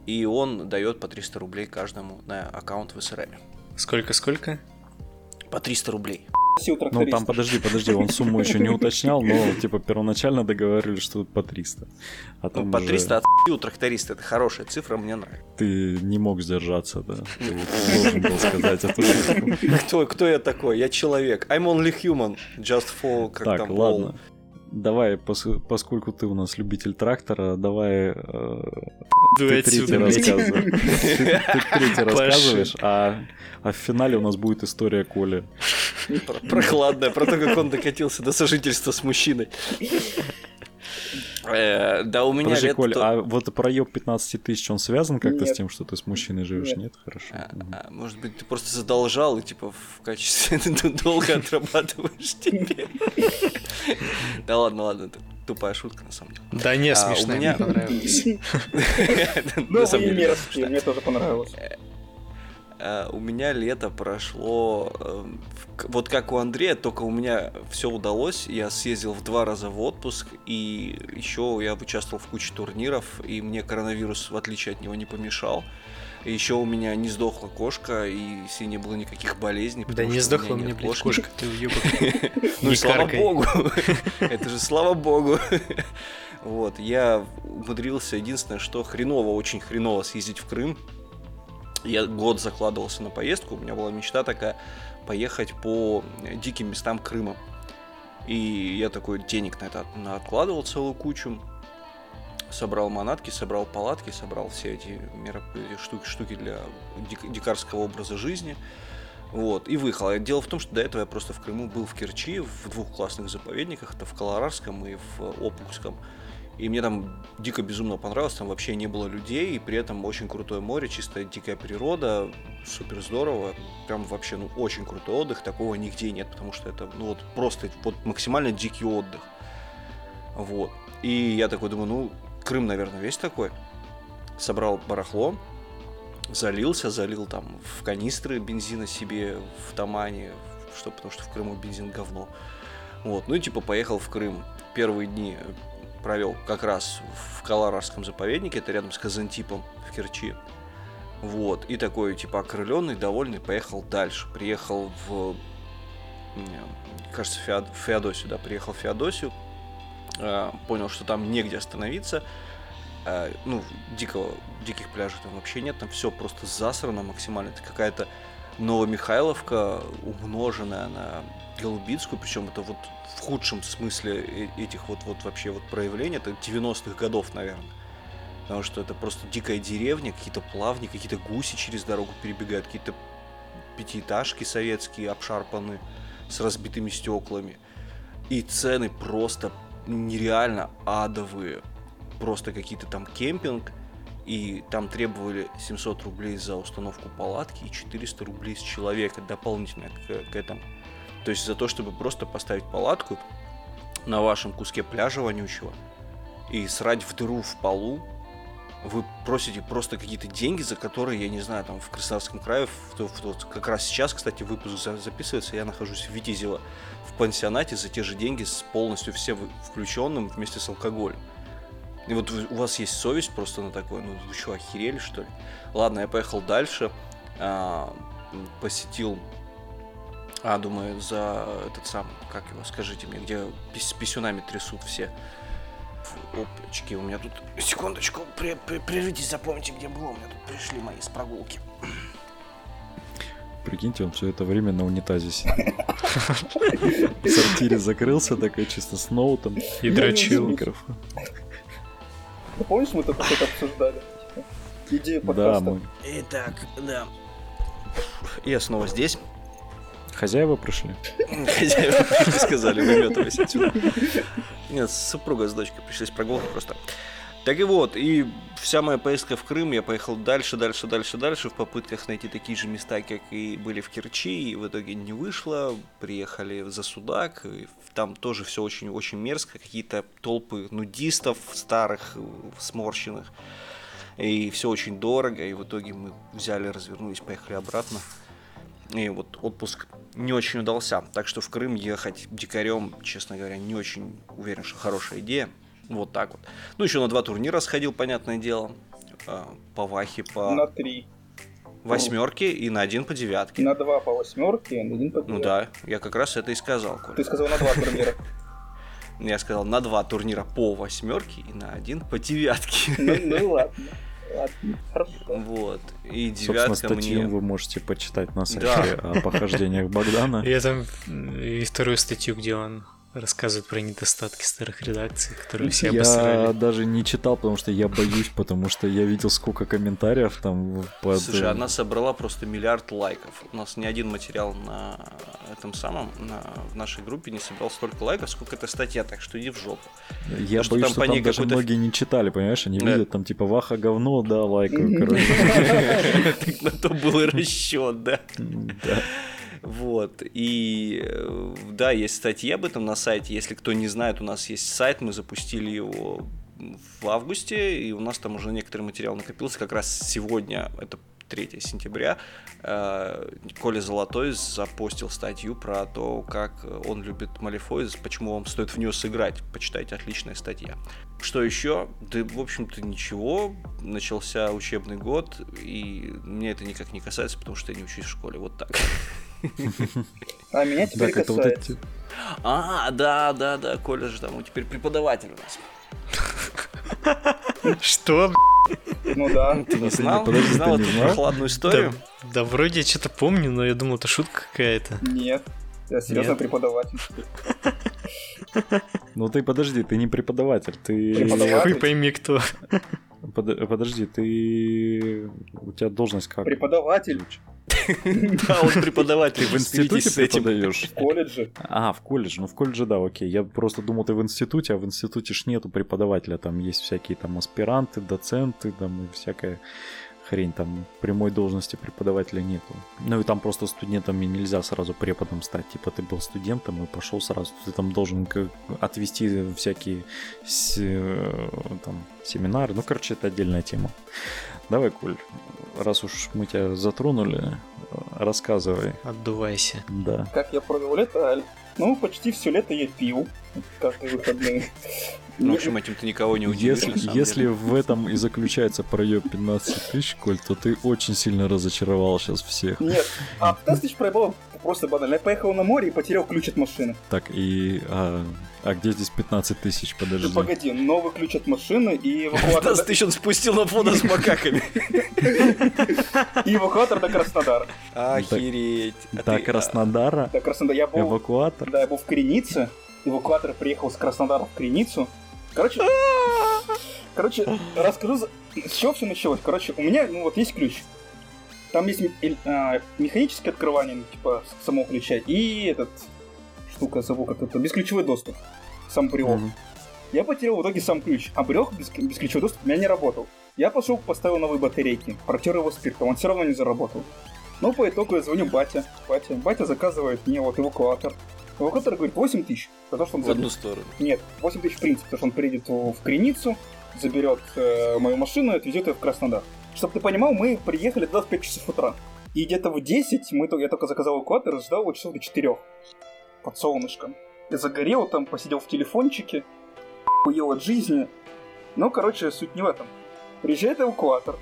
и он дает по 300 рублей каждому на аккаунт в СРМ. Сколько-сколько? По 300 рублей. Ну, там, подожди, подожди, он сумму еще не уточнял, но, типа, первоначально договаривались, что по 300. А Ну, по уже 300 от у тракториста, это хорошая цифра, мне нравится. ты не мог сдержаться, да. Ты должен был сказать эту. Кто, кто я такой? Я человек. I'm only human. Just for как Так, там ладно. Пол. Давай, пос- поскольку ты у нас любитель трактора, давай... э, Ты третий рассказываешь. Ты третий рассказываешь, а а в финале у нас будет история Коли. Про- Прохладная, про то, как он докатился до сожительства с мужчиной. Э, Да, у меня Подожди, лет... Коль, а вот проеб 15 тысяч, он связан как-то с тем, что ты с мужчиной живешь? Нет. Нет? Хорошо. А, Мгм. а, Может быть, ты просто задолжал и типа в качестве долго отрабатываешь теперь. Да ладно, ладно, это тупая шутка на самом деле. Да не, А, меня- мне понравилось. Ну, мне тоже понравилось. А, У меня лето прошло э, к- вот как у Андрея, только у меня все удалось. Я съездил в два раза в отпуск, и еще я участвовал в куче турниров, и мне коронавирус, в отличие от него, не помешал. И еще у меня не сдохла кошка, и ней не было никаких болезней. Да не сдохла у меня, блядь, кошка, ты уебок. Ну, слава богу. Это же слава богу. Вот, я умудрился, единственное, что хреново, очень хреново съездить в Крым. Я год закладывался на поездку, у меня была мечта такая, поехать по диким местам Крыма. И я такой денег на это на- откладывал целую кучу. Собрал манатки, собрал палатки, собрал все эти мероп- штуки, штуки для дик- дикарского образа жизни. Вот, и выехал. Дело в том, что до этого я просто в Крыму был в Керчи, в двух классных заповедниках, это в Колорарском и в Опухском. И мне там дико безумно понравилось, там вообще не было людей, и при этом очень крутое море, чистая дикая природа, супер здорово, прям вообще, ну, очень крутой отдых, такого нигде нет, потому что это, ну, вот просто вот максимально дикий отдых. Вот. И я такой думаю, ну, Крым, наверное, весь такой. Собрал барахло, залился, залил там в канистры бензина себе в Тамане, что, потому что в Крыму бензин говно. Вот, ну и типа поехал в Крым. Первые дни провел как раз в Каларарском заповеднике, это рядом с Казантипом в Керчи. Вот, и такой, типа, окрыленный, довольный, поехал дальше. Приехал в, кажется, Феод- Феодосию, да, приехал в Феодосию, а, понял, что там негде остановиться, а, ну, дикого, диких пляжей там вообще нет, там все просто засрано максимально. Это какая-то Новомихайловка, умноженная на Голубицкую, причем это вот в худшем смысле э- этих вот, вот вообще вот проявлений, это 90-х годов, наверное. Потому что это просто дикая деревня, какие-то плавни, какие-то гуси через дорогу перебегают, какие-то пятиэтажки советские обшарпаны с разбитыми стеклами. И цены просто нереально адовые. Просто какие-то там кемпинг, и там требовали 700 рублей за установку палатки и 400 рублей с человека дополнительно к, к этому. То есть за то, чтобы просто поставить палатку на вашем куске пляжа вонючего и срать в дыру в полу, вы просите просто какие-то деньги, за которые, я не знаю, там в Краснодарском крае, в, в- в- как раз сейчас, кстати, выпуск за- записывается, я нахожусь в Витязево в пансионате за те же деньги с полностью все включенным вместе с алкоголем. И вот у вас есть совесть просто на такое, ну вы что, охерели что ли? Ладно, я поехал дальше, а, посетил, а, думаю, за этот самый, как его, скажите мне, где пис- с писюнами трясут все. Опачки, у меня тут, секундочку, при, при- прервитесь, запомните, где было, у меня тут пришли мои с прогулки. Прикиньте, он все это время на унитазе сидел. В сортире закрылся, такой чисто с ноутом. И дрочил. микрофоном. Ты помнишь, мы только это обсуждали? Идею Да, подкаста. мы. Итак, да. Я снова здесь. Хозяева пришли. Хозяева пришли, сказали, выметывайся отсюда. Нет, супруга с дочкой пришли с прогулки просто. Так и вот, и вся моя поездка в Крым, я поехал дальше, дальше, дальше, дальше, в попытках найти такие же места, как и были в Керчи, и в итоге не вышло, приехали за Судак, и там тоже все очень-очень мерзко, какие-то толпы нудистов старых, сморщенных, и все очень дорого, и в итоге мы взяли, развернулись, поехали обратно. И вот отпуск не очень удался. Так что в Крым ехать дикарем, честно говоря, не очень уверен, что хорошая идея. Вот так вот. Ну, еще на два турнира сходил, понятное дело. А, По Вахе, по На три. восьмерке и на один по девятке. На два по восьмерке, на один по Ну девятке. да, я как раз это и сказал, Коля. Ты сказал на два турнира. Я сказал на два турнира по восьмерке и на один по девятке. Ну, ну ладно. Вот. И Собственно, девятка статью мне... вы можете почитать на сайте Да. о похождениях Богдана. Я там м, и вторую статью, где он рассказывает про недостатки старых редакций, которые все я обосрали. даже не читал, потому что я боюсь, потому что я видел сколько комментариев там под... Слушай, она собрала просто миллиард лайков. У нас ни один материал на этом самом, на, в нашей группе не собрал столько лайков, сколько эта статья, так что иди в жопу. Я что боюсь, там что там даже многие не читали, понимаешь? Они Да. видят там типа Ваха говно, да, лайкаю, короче. На то был и расчет, да. Вот. И э, да, есть статьи об этом на сайте. Если кто не знает, у нас есть сайт, мы запустили его в августе, и у нас там уже некоторый материал накопился. Как раз сегодня, это 3 сентября, э, Коля Золотой запостил статью про то, как он любит Малифой, почему вам стоит в нее сыграть. Почитайте, отличная статья. Что еще? Да, в общем-то, ничего. Начался учебный год, и меня это никак не касается, потому что я не учусь в школе. Вот так. А меня теперь Так, это вот касается. эти... А, да, да, да, Коля же там, теперь преподаватель у нас. Что? Ну да. Ты не ты знал? подожди, не знал ты эту знал? прохладную историю? Да, вроде я что-то помню, но я думал, это шутка какая-то. Нет. Я серьезно преподаватель. Ну ты подожди, ты не преподаватель, ты... Преподаватель. Хуй пойми кто. Под- Подожди, ты... У тебя должность как? Преподаватель Да, он преподаватель. Ты в институте смиритесь с этим. преподаешь? в колледже. А, в колледже. Ну, в колледже, да, окей. Я просто думал, ты в институте, а в институте ж нету преподавателя. Там есть всякие там аспиранты, доценты, там и всякая хрень. Там прямой должности преподавателя нету. Ну и там просто студентами нельзя сразу преподом стать. Типа ты был студентом и пошел сразу. Ты там должен отвести всякие с- э, там, семинары. Ну, короче, это отдельная тема. Давай, Коль, раз уж мы тебя затронули, рассказывай. Отдувайся. Да. Как я провел лето? Ну, почти все лето я пил. Каждые выходные. Ну, в общем, этим ты никого не удивишь. Если, на самом если деле. в этом и заключается проеб 15 тысяч, Коль, то ты очень сильно разочаровал сейчас всех. Нет, а 15 тысяч проебал просто банально. Я поехал на море и потерял ключ от машины. Так, и... А, а где здесь 15 тысяч, Ну, подожди? погоди, новый ключ от машины и эвакуатор, 15 тысяч он спустил на фото с макаками. и эвакуатор до Краснодара. Охереть. А До ты- Краснодара? До Краснодара. Я был, Эвакуатор? да, я был в Кренице. Эвакуатор приехал с Краснодара в Креницу. Короче, короче, расскажу, с чего все началось. Короче, у меня, ну вот есть ключ. Там есть а, механическое открывание, ну, типа, самого ключа, и этот, штука, забыл как это, бесключевой доступ. Сам брелок. Мгм. Я потерял в итоге сам ключ, а брелок без, бесключевой доступ у меня не работал. Я пошел, поставил новые батарейки, протер его спиртом, он все равно не заработал. Ну, по итогу я звоню батя. Батя, батя заказывает мне вот эвакуатор. Эвакуатор говорит 8 тысяч, за то, что он В одну сторону. Нет, 8 тысяч в принципе, потому что он приедет в Креницу, заберет э, мою машину и отвезет ее в Краснодар. Чтобы ты понимал, мы приехали туда в 5 часов утра. И где-то в 10 мы, то- я только заказал эвакуатор и ждал его часов до 4. Под солнышком. Я загорел там, посидел в телефончике, уел от жизни. Ну, короче, суть не в этом. Приезжает эвакуатор.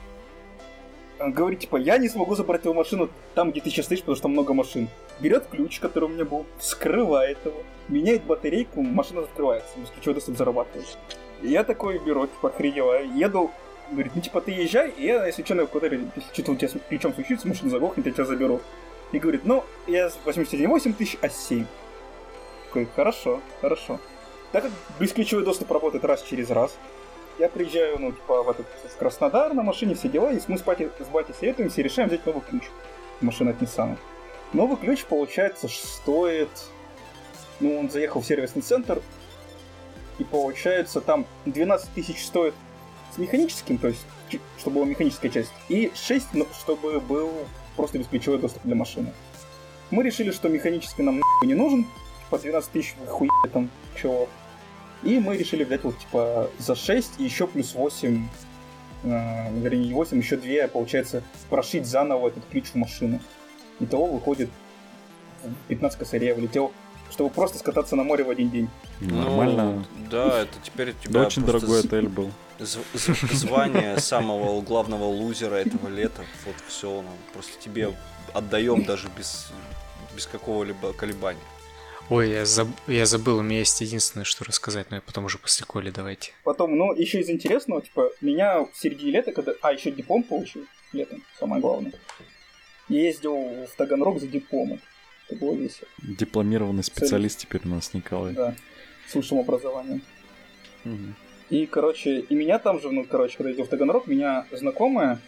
Он говорит, типа, я не смогу забрать его машину там, где ты сейчас стоишь, потому что много машин. Берет ключ, который у меня был, вскрывает его, меняет батарейку, машина открывается, бесключевой доступ зарабатывает. И я такой беру, типа, охреневаю, еду, говорит, ну, типа, ты езжай, и я, если что, на эвакуаторе, если что-то у тебя с ключом случится, машина заглохнет, я тебя заберу. И говорит, ну, я с 81 тысяч, а 7. Такой, хорошо, хорошо. Так как бесключевой доступ работает раз через раз, я приезжаю, ну, типа, в этот в Краснодар на машине, все дела, и мы с, батей, с батей советуемся и решаем взять новый ключ. Машина от Nissan. Новый ключ, получается, стоит... Ну, он заехал в сервисный центр, и получается, там 12 тысяч стоит с механическим, то есть, чтобы была механическая часть, и 6, ну, чтобы был просто бесключевой доступ для машины. Мы решили, что механический нам не нужен, по 12 тысяч хуй там, чего. И мы решили взять вот, типа, за 6 и еще плюс 8, э, вернее, не 8, еще 2, получается, прошить заново этот ключ в машину. Итого выходит 15 косарей я влетел, чтобы просто скататься на море в один день. Нормально. Ну, да, это теперь у тебя Да, очень дорогой отель был. зв- зв- звание самого главного лузера этого лета. Вот все, просто тебе отдаем даже без, без какого-либо колебания. Ой, я, заб- я забыл, у меня есть единственное, что рассказать, но я потом уже после Коли давайте. Потом, ну, еще из интересного, типа, меня в середине лета, когда... А, еще диплом получил летом, самое главное. Я ездил в Таганрог за дипломом. Это было весело. Дипломированный специалист теперь у нас Николай. Да, с высшим образованием. Мгм. И, короче, и меня там же, ну, короче, когда я идел в Таганрог, меня знакомая,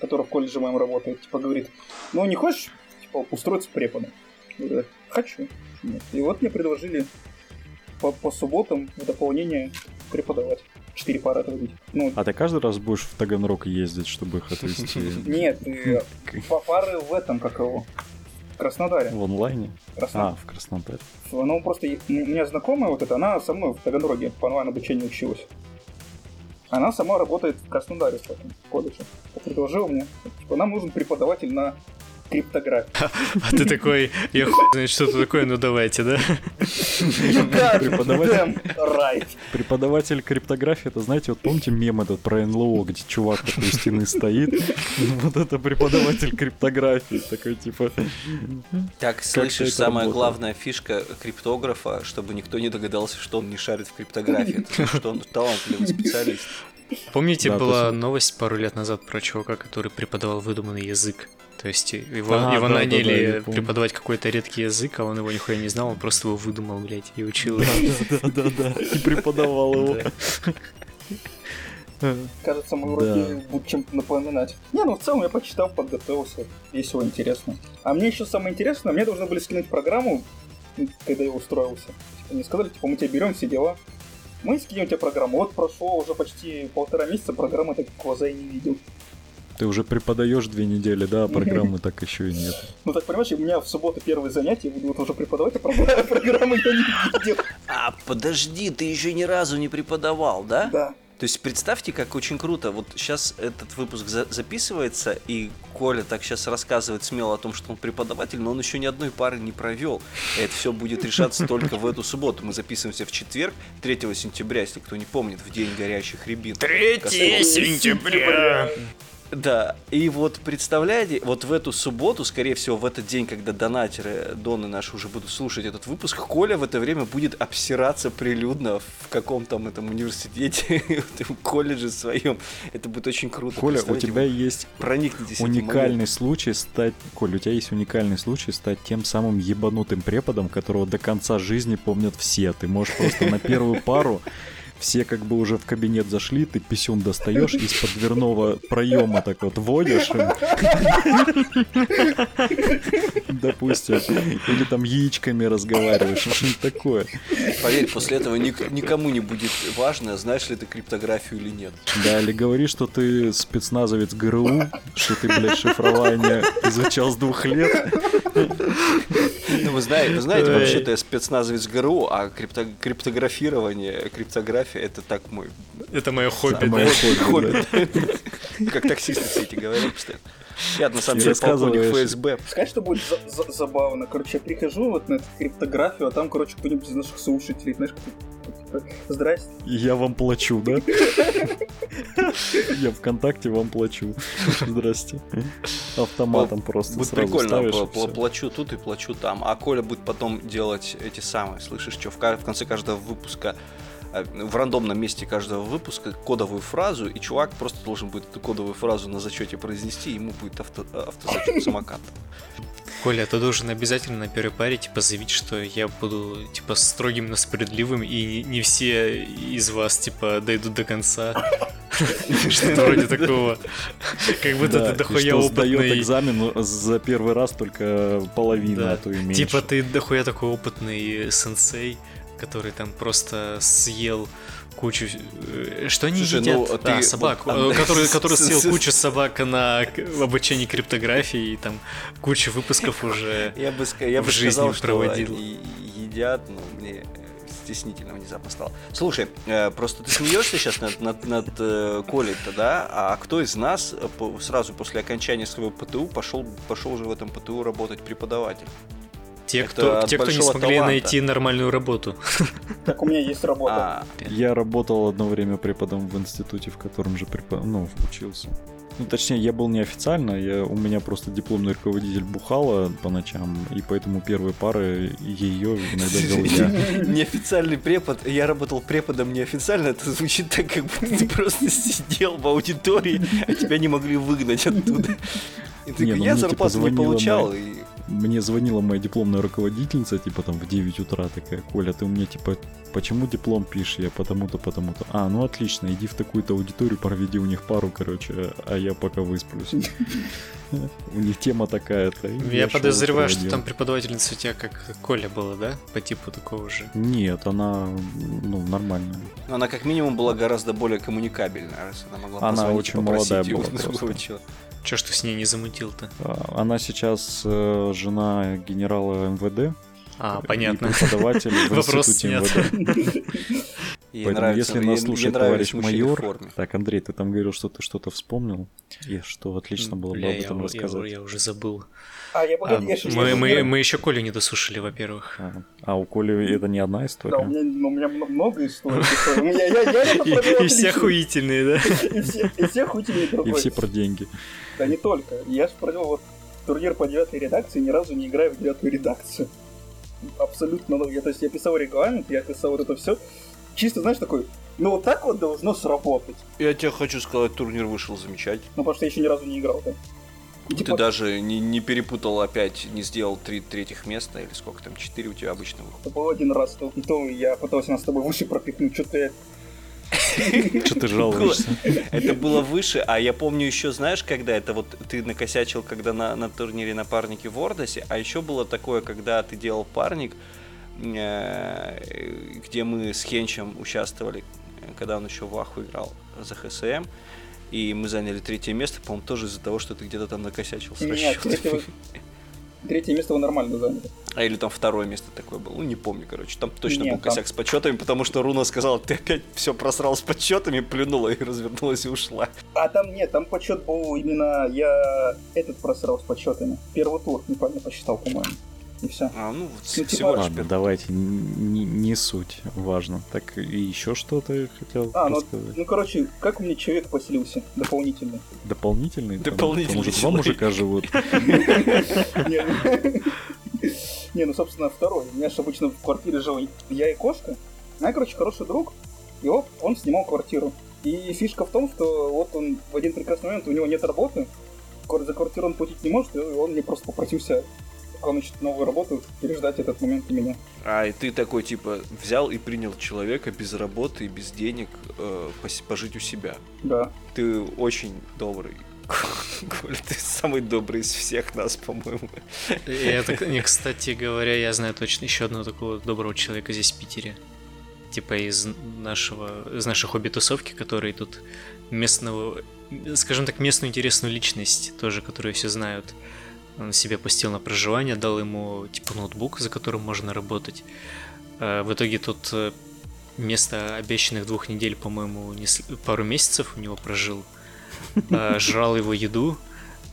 которая в колледже моем работает, типа, говорит, ну, не хочешь, типа, устроиться преподом? Я говорю, хочу. Нет. И вот мне предложили по, по субботам в дополнение преподавать. Четыре пары отводить. Ну, А ты каждый раз будешь в Таганрог ездить, чтобы их отвезти нет, и по пары в этом, как его, в Краснодаре. в онлайне? Краснодар. А, в Краснодаре. Ну, просто у меня знакомая вот эта, она со мной в Таганроге по онлайн-обучению училась. Она сама работает в Краснодаре, в колледже. Предложила мне, типа, нам нужен преподаватель на криптографию. А ты такой, я хуй знает, что это такое, ну давайте, да? Преподаватель. Криптографии, это знаете, вот помните мем этот про НЛО, где чувак такой у стены стоит? Вот это преподаватель криптографии, такой типа... Так, слышишь, самая главная фишка криптографа, чтобы никто не догадался, что он не шарит в криптографии, что он талантливый специалист. Помните, Да, была точно. новость пару лет назад про чувака, который преподавал выдуманный язык? То есть его, А, его да, да, да, наняли я помню. преподавать какой-то редкий язык, а он его нихуя не знал, он просто его выдумал, блядь, и учил. Да-да-да, и преподавал его. Кажется, мои Да. уроки будут чем-то напоминать. Не, ну в целом я почитал, подготовился. Весело, интересно. А мне еще самое интересное, мне должны были скинуть программу, когда я устроился. Типа, мне сказали, типа, мы тебя берем, все дела. Мы скинем тебе программу. Вот прошло уже почти полтора месяца, программы так глаза и не видел. Ты уже преподаешь две недели, да, а программы так еще и нет. Ну так понимаешь, у меня в субботу первое занятие, я буду вот уже преподавать, а программы программы я не видел. А, подожди, ты еще ни разу не преподавал, да? Да. То есть представьте, как очень круто. Вот сейчас этот выпуск за- записывается, и Коля так сейчас рассказывает смело о том, что он преподаватель, но он еще ни одной пары не провел. И это все будет решаться только в эту субботу. Мы записываемся в четверг, 3 сентября, если кто не помнит, в день горящих рябин. 3 сентября! Да, и вот представляете, вот в эту субботу, скорее всего, в этот день, когда донатеры, доны наши уже будут слушать этот выпуск, Коля в это время будет обсираться прилюдно в каком там этом университете, в этом колледже своем. Это будет очень круто. Коля, у тебя есть проникнетесь этим уникальный случай стать... Коль, у тебя есть уникальный случай стать тем самым ебанутым преподом, которого до конца жизни помнят все. Ты можешь просто на первую пару все как бы уже в кабинет зашли, ты писюн достаешь из-под дверного проема так вот водишь, допустим, или там яичками разговариваешь, что-нибудь такое. Поверь, после этого ник- никому не будет важно, знаешь ли ты криптографию или нет. Да, или говори, что ты спецназовец ГРУ, что ты, блядь, шифрование изучал с двух лет. Ну, вы знаете, вы знаете, вообще-то я спецназовец ГРУ, а крипто- криптографирование, криптография это так мой Это мое хобби, да? хобби. Как таксисты все эти говорят постоянно. Я на самом деле полковник. ФСБ. Сказать, что будет за- за- забавно. Короче, я прихожу вот на эту криптографию, а там, короче, кто-нибудь из наших слушателей, знаешь, здрасте. Я вам плачу, да? Я ВКонтакте вам плачу. Здрасте. Автоматом просто Будет прикольно, плачу тут и плачу там. А Коля будет потом делать эти самые, слышишь, что в, конце каждого выпуска э, в рандомном месте каждого выпуска кодовую фразу, и чувак просто должен будет эту кодовую фразу на зачете произнести, и ему будет авто, автозачет самокат. Коля, ты должен обязательно на первой паре, типа, заявить, что я буду, типа, строгим, но справедливым, и не все из вас, типа, дойдут до конца. Что-то вроде такого. Как будто ты дохуя опытный. экзамен за первый раз только половина, а то и меньше. Типа ты дохуя такой опытный сенсей, который там просто съел кучу... э, Что они Слушай, едят? ну, Да, ты собак. вот- э, который, который съел кучу собак на обучении криптографии, и там куча выпусков уже... Я бы, я В бы жизни сказал, что проводил. они едят, но мне стеснительно внезапно стало. Слушай, э, просто ты смеешься сейчас над, над, над Колей-то, да? А кто из нас сразу после окончания своего ПТУ пошел, пошел уже в этом ПТУ работать преподавателем? Те, Это кто, те, кто не смогли таланта. найти нормальную работу. Так у меня есть работа. А, Я работал одно время преподом в институте, в котором же препо- ну, учился. Ну, точнее, я был неофициально, я, у меня просто дипломный руководитель бухала по ночам, и поэтому первые пары ее иногда вел я. неофициальный препод. Я работал преподом неофициально. Это звучит так, как будто ты просто сидел в аудитории, а тебя не могли выгнать оттуда. И ты Не, ну я типа, зарплату не получал. и мне звонила моя дипломная руководительница, типа там в 9 утра такая, Коля, ты у меня типа, почему диплом пишешь? Я потому-то, потому-то. А, ну отлично, иди в такую-то аудиторию, проведи у них пару, короче, а я пока высплюсь. У них тема такая-то. Я подозреваю, что там преподавательница у тебя как Коля была, да? По типу такого же. Нет, она, ну, нормальная. Она как минимум была гораздо более коммуникабельная, раз она могла Она очень молодая была Че ж ты с ней не замутил-то? А, она сейчас э, жена генерала МВД. А, понятно. И преподаватель в институте МВД. Ей Поэтому нравится, если нас слушает товарищ майор... Так, Андрей, ты там говорил, что ты что-то вспомнил, и что отлично было бы об этом я, рассказать. Я, я уже забыл. А, я а, мы, мы, мы еще Колю не дослушали, во-первых. А, а у Коли это не одна история? Да, у меня, ну, у меня много историй. И все охуительные, да? И все охуительные И все про деньги. Да не только. Я же провел вот турнир по девятой редакции, ни разу не играю в девятую редакцию. Абсолютно. Я, то есть я писал регламент, я писал вот это все. Чисто, знаешь, такой, ну вот так вот должно сработать. Я тебе хочу сказать, турнир вышел замечательно. Ну, потому что я еще ни разу не играл, да. И, типа... Ты даже не, не перепутал опять, не сделал три третьих места, или сколько там, четыре у тебя обычно выходит? Был один раз, то, то я пытался нас с тобой выше пропихнуть, что-то я что ты жалуешься? Это было выше, а я помню еще, знаешь, когда это вот ты накосячил, когда на, на турнире напарники в Ордосе, а еще было такое, когда ты делал парник, э, где мы с Хенчем участвовали, когда он еще в Аху играл за ХСМ, и мы заняли третье место, по-моему, тоже из-за того, что ты где-то там накосячил с расчетами. Третье место вы нормально заняли. А или там второе место такое было. Ну, не помню, короче. Там точно Нет, был косяк с подсчетами, потому что Руна сказала, ты опять все просрал с подсчетами, плюнула и развернулась и ушла. А там нет, там подсчет был именно я этот просрал с подсчетами. Первый тур неправильно посчитал, по-моему и все. А, ну, ну типа, ладно, давайте, не, не суть важно. Так, и еще что-то я хотел а, ну, рассказать. Ну, ну, короче, как у меня человек поселился дополнительный? Дополнительный? Дополнительный Может, два мужика живут? Не, ну, собственно, второй. У меня же обычно в квартире жил я и кошка. Меня, короче, хороший друг, и вот он снимал квартиру. И фишка в том, что вот он в один прекрасный момент, у него нет работы, за квартиру он платить не может, и он мне просто попросился пока он ищет новую работу, переждать этот момент и меня. А, и ты такой, типа, взял и принял человека без работы и без денег э, пожить у себя. Да. Ты очень добрый. Коля, ты самый добрый из всех нас, по-моему. Это, не, кстати говоря, я знаю точно еще одного такого доброго человека здесь, в Питере. Типа из нашего, из нашей хобби-тусовки, который тут местного, скажем так, местную интересную личность тоже, которую все знают себе пустил на проживание, дал ему типа ноутбук, за которым можно работать. Э, в итоге тут э, вместо обещанных двух недель, по-моему, пару месяцев у него прожил. Э, жрал его еду,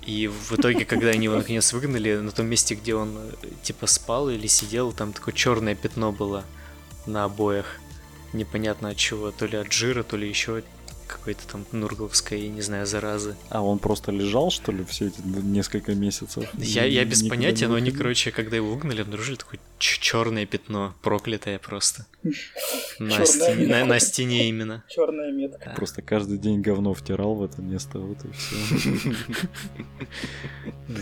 и в итоге, когда они его наконец выгнали, на том месте, где он типа спал или сидел, там такое черное пятно было на обоях. Непонятно от чего, то ли от жира, то ли еще какой-то там нургловской, я не знаю, заразы. А он просто лежал, что ли, все эти несколько месяцев? Я, я без понятия, но они, короче, когда его выгнали, обнаружили такое черное пятно, проклятое просто. На стене, на, на стене именно. Черная метка. Просто каждый день говно втирал в это место, вот и все.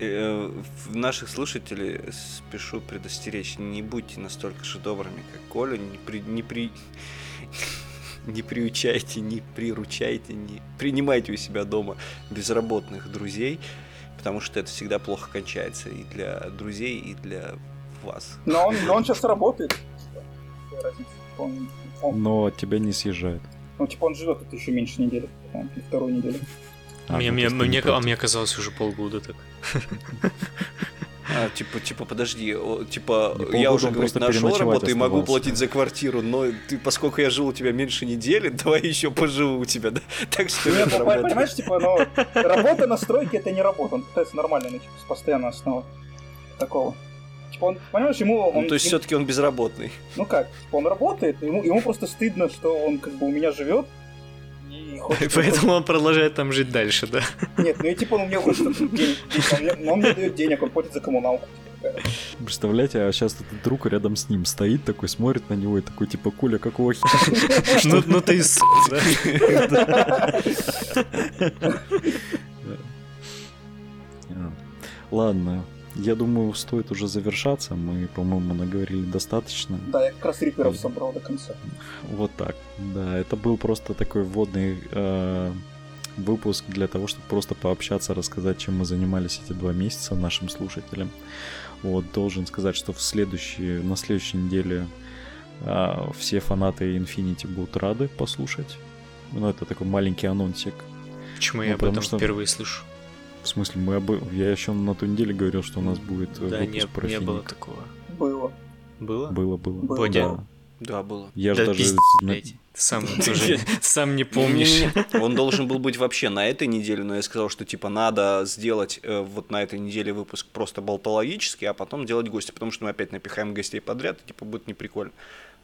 Э, наших слушателей спешу предостеречь, не будьте настолько же добрыми, как Коля, не при, не при, не приучайте, не приручайте, не принимайте у себя дома безработных друзей, потому что это всегда плохо кончается и для друзей, и для вас. Но он, но он сейчас работает. Он, он... Но тебя не съезжает. Ну, типа он живет тут еще меньше недели, вторую неделю. А, мне, ну, мне, мне, а мне казалось уже полгода так. А, типа, типа, подожди, о, типа, не я уже, говорит, нашел работу и могу платить за квартиру, но ты, поскольку я жил у тебя меньше недели, давай еще поживу у тебя, да? Так что Нет, ну, понимаешь, типа, ну, работа на стройке это не работа, он пытается нормально, ну, типа, с постоянной основы такого. Типа он, понимаешь, ему... Он, ну, то есть все-таки он безработный. Ну как, типа он работает, ему, ему просто стыдно, что он как бы у меня живет, и Поэтому он продолжает там жить дальше, да? Нет, ну и типа он мне хочет денег, он мне дает денег, он платит за коммуналку. Представляете, а сейчас этот друг рядом с ним стоит, такой смотрит на него и такой, типа, Коля, какого хера? Ну, ну ты с... Ладно, я думаю, стоит уже завершаться. Мы, по-моему, наговорили достаточно. Да, я как раз риперов собрал до конца. Вот так. Да, это был просто такой вводный э, выпуск для того, чтобы просто пообщаться, рассказать, чем мы занимались эти два месяца нашим слушателям. Вот, должен сказать, что в следующей, на следующей неделе э, все фанаты Infinity будут рады послушать. Ну, это такой маленький анонсик. Почему Ну, я об этом что- впервые слышу? В смысле, мы об... я еще на той неделе говорил, что у нас будет э, Да, выпуск не, про не Финик. было такого. Было. Было? Было, было. Было. Бодя. Да. Да, было. Я же Да даже... блядь. Ты сам уже сам не помнишь. Он должен был быть вообще на этой неделе, но я сказал, что типа надо сделать э, вот на этой неделе выпуск просто болтологический, а потом делать гости, потому что мы опять напихаем гостей подряд, и типа будет неприкольно.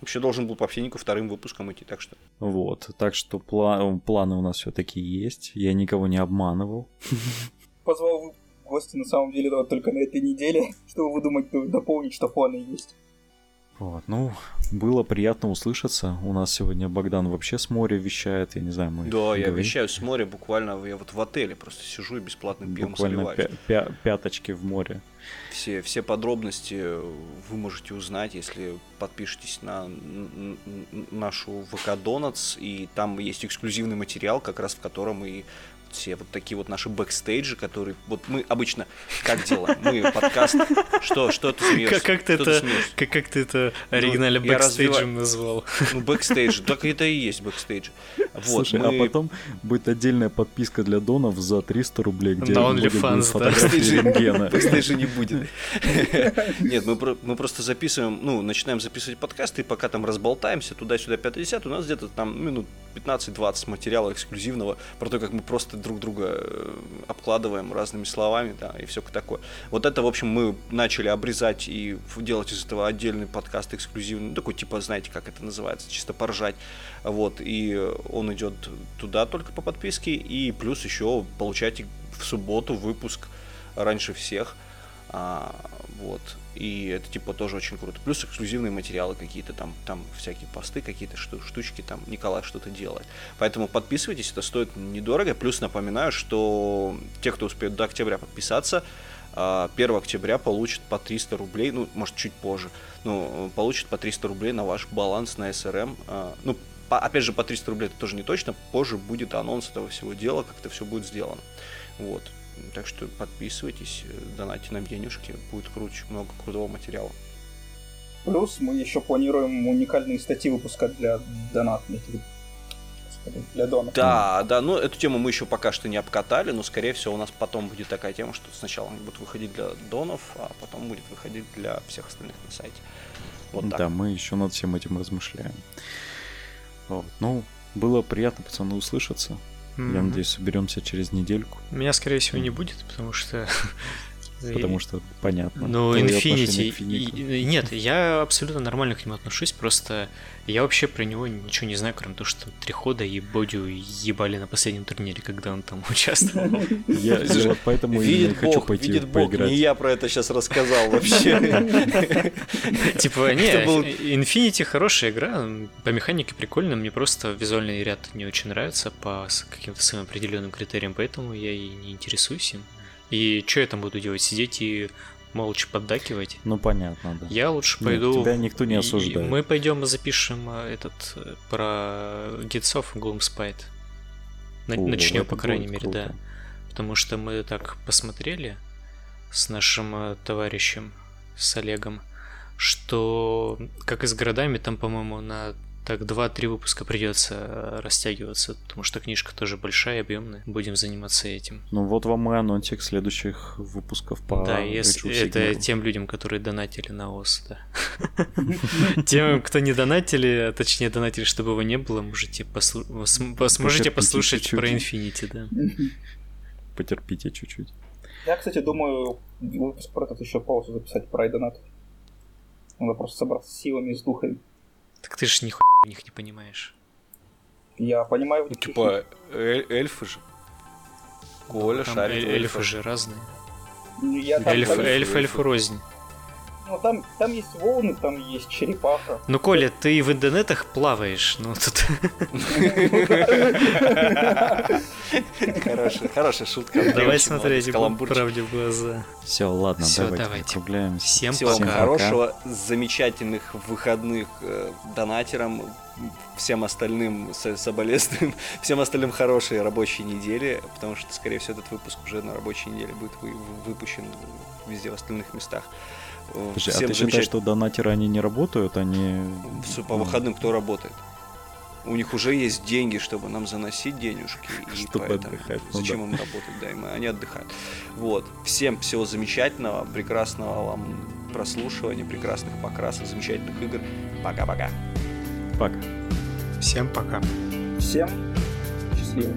Вообще должен был по финику вторым выпуском идти, так что. Вот, так что пла- планы у нас все-таки есть. Я никого не обманывал. Позвал в гости на самом деле вот только на этой неделе, чтобы выдумать, ну, дополнить, что планы есть. Вот, ну, было приятно услышаться. У нас сегодня Богдан вообще с моря вещает, я не знаю, мы Да, я говорим. вещаю с моря буквально, я вот в отеле просто сижу и бесплатным пьем Буквально сливаюсь. пя- пя- пяточки в море. Все, все подробности вы можете узнать, если подпишетесь на нашу ВК Донатс, и там есть эксклюзивный материал, как раз в котором и все вот такие вот наши бэкстейджи, которые... Вот мы обычно как делаем? Мы подкаст... Что, что ты смеешься? Как, как ты Что это, смеешься? как, как ты это оригинально Ну, я бэкстейджем назвал? Ну, бэкстейдж, так это и есть бэкстейдж. Вот, Слушай, мы- а потом будет отдельная подписка для донов за 300 рублей, где На будет OnlyFans, да? фотографии Бэкстейджа- рентгена. Бэкстейджа не будет. Нет, мы, про- мы просто записываем, ну, начинаем записывать подкасты, и пока там разболтаемся туда-сюда 50 у нас где-то там минут 15-20 материала эксклюзивного про то, как мы просто друг друга э, обкладываем разными словами, да, и все такое. Вот это, в общем, мы начали обрезать и делать из этого отдельный подкаст эксклюзивный, ну, такой, типа, знаете, как это называется, чисто поржать. Вот, и он идет туда только по подписке, и плюс еще получаете в субботу выпуск раньше всех. А, вот. И это типа тоже очень круто. Плюс эксклюзивные материалы какие-то там, там всякие посты, какие-то шту- штучки, там Николай что-то делает. Поэтому подписывайтесь, это стоит недорого. Плюс напоминаю, что те, кто успеет до октября подписаться, а, 1 октября получат по 300 рублей, ну, может, чуть позже, ну, получат по 300 рублей на ваш баланс на СРМ. А, Ну, по- опять же, по 300 рублей это тоже не точно, позже будет анонс этого всего дела, как это все будет сделано. Вот. Так что подписывайтесь, э, донатьте нам денежки, будет круче, много крутого материала. Плюс мы еще планируем уникальные статьи выпускать для донатных, для донов. Да, да, ну эту тему мы еще пока что не обкатали, но скорее всего у нас потом будет такая тема, что сначала они будут выходить для донов, а потом будет выходить для всех остальных на сайте. Вот так. Да, мы еще над всем этим размышляем. Вот. Ну, было приятно, пацаны, услышаться. Я Мгм. надеюсь, соберемся через недельку, Меня, скорее всего, не будет, потому что... потому что понятно. Ну, Infinity... и- и- Нет, я абсолютно нормально к нему отношусь, просто я вообще про него ничего не знаю, кроме того, что три хода и Бодю ебали на последнем турнире, когда он там участвовал. Я, вот поэтому и хочу пойти поиграть. не я про это сейчас рассказал вообще. Типа, не, Infinity хорошая игра, по механике прикольно, мне просто визуальный ряд не очень нравится по каким-то своим определенным критериям, поэтому я и не интересуюсь им. И что я там буду делать? Сидеть и молча поддакивать? Ну, понятно, да. Я лучше Нет, пойду... тебя никто не и- осуждает. Мы пойдем и запишем э, этот э, про гитсов Gloomspite. На- О, Начнем, по крайней мере, да. круто. Потому что мы так посмотрели с нашим э, товарищем, с Олегом, что как и с городами, там, по-моему, на так 2-3 выпуска придется э, растягиваться, потому что книжка тоже большая, объемная. Будем заниматься этим. Ну, вот вам и анонсик следующих выпусков по да, если это тем людям, которые донатили на ОС, да. Тем, кто не донатили, а точнее донатили, чтобы его не было, можете сможете послушать про Infinity, да. Потерпите чуть-чуть. Я, кстати, думаю, выпуск про этот еще паузу записать про донат. Надо просто собраться с силами и с духами. Так ты ж нихуя в них не понимаешь. Я понимаю... Ну, Типа эль- эльфы же. Коля Там шарит эль- эльфы же разные. Ну, я Эльф, эльфы, эльф, эльфы. эльф рознь. Ну, там, там есть волны, там есть черепаха. Ну, Коля, ты в интернетах плаваешь, ну тут... Хорошая, хорошая шутка. Давай смотреть правде в глаза. Все, ладно, давайте, давайте. закругляемся. Всем пока. хорошего, замечательных выходных э, донатерам, всем остальным с- соболезнуем, всем остальным хорошей рабочей недели, потому что, скорее всего, этот выпуск уже на рабочей неделе будет вы- выпущен везде в остальных местах. Подожди, а всем ты считаешь, что донатеры, они не работают, они... По выходным кто работает? У них уже есть деньги, чтобы нам заносить денежки, и Чтобы поэтому отдыхать, ну зачем им работать, да, и мы- они отдыхают. Вот. Всем всего замечательного, прекрасного вам прослушивания, прекрасных покрасок, замечательных игр. Пока-пока. Пока. Всем пока. Всем счастливо.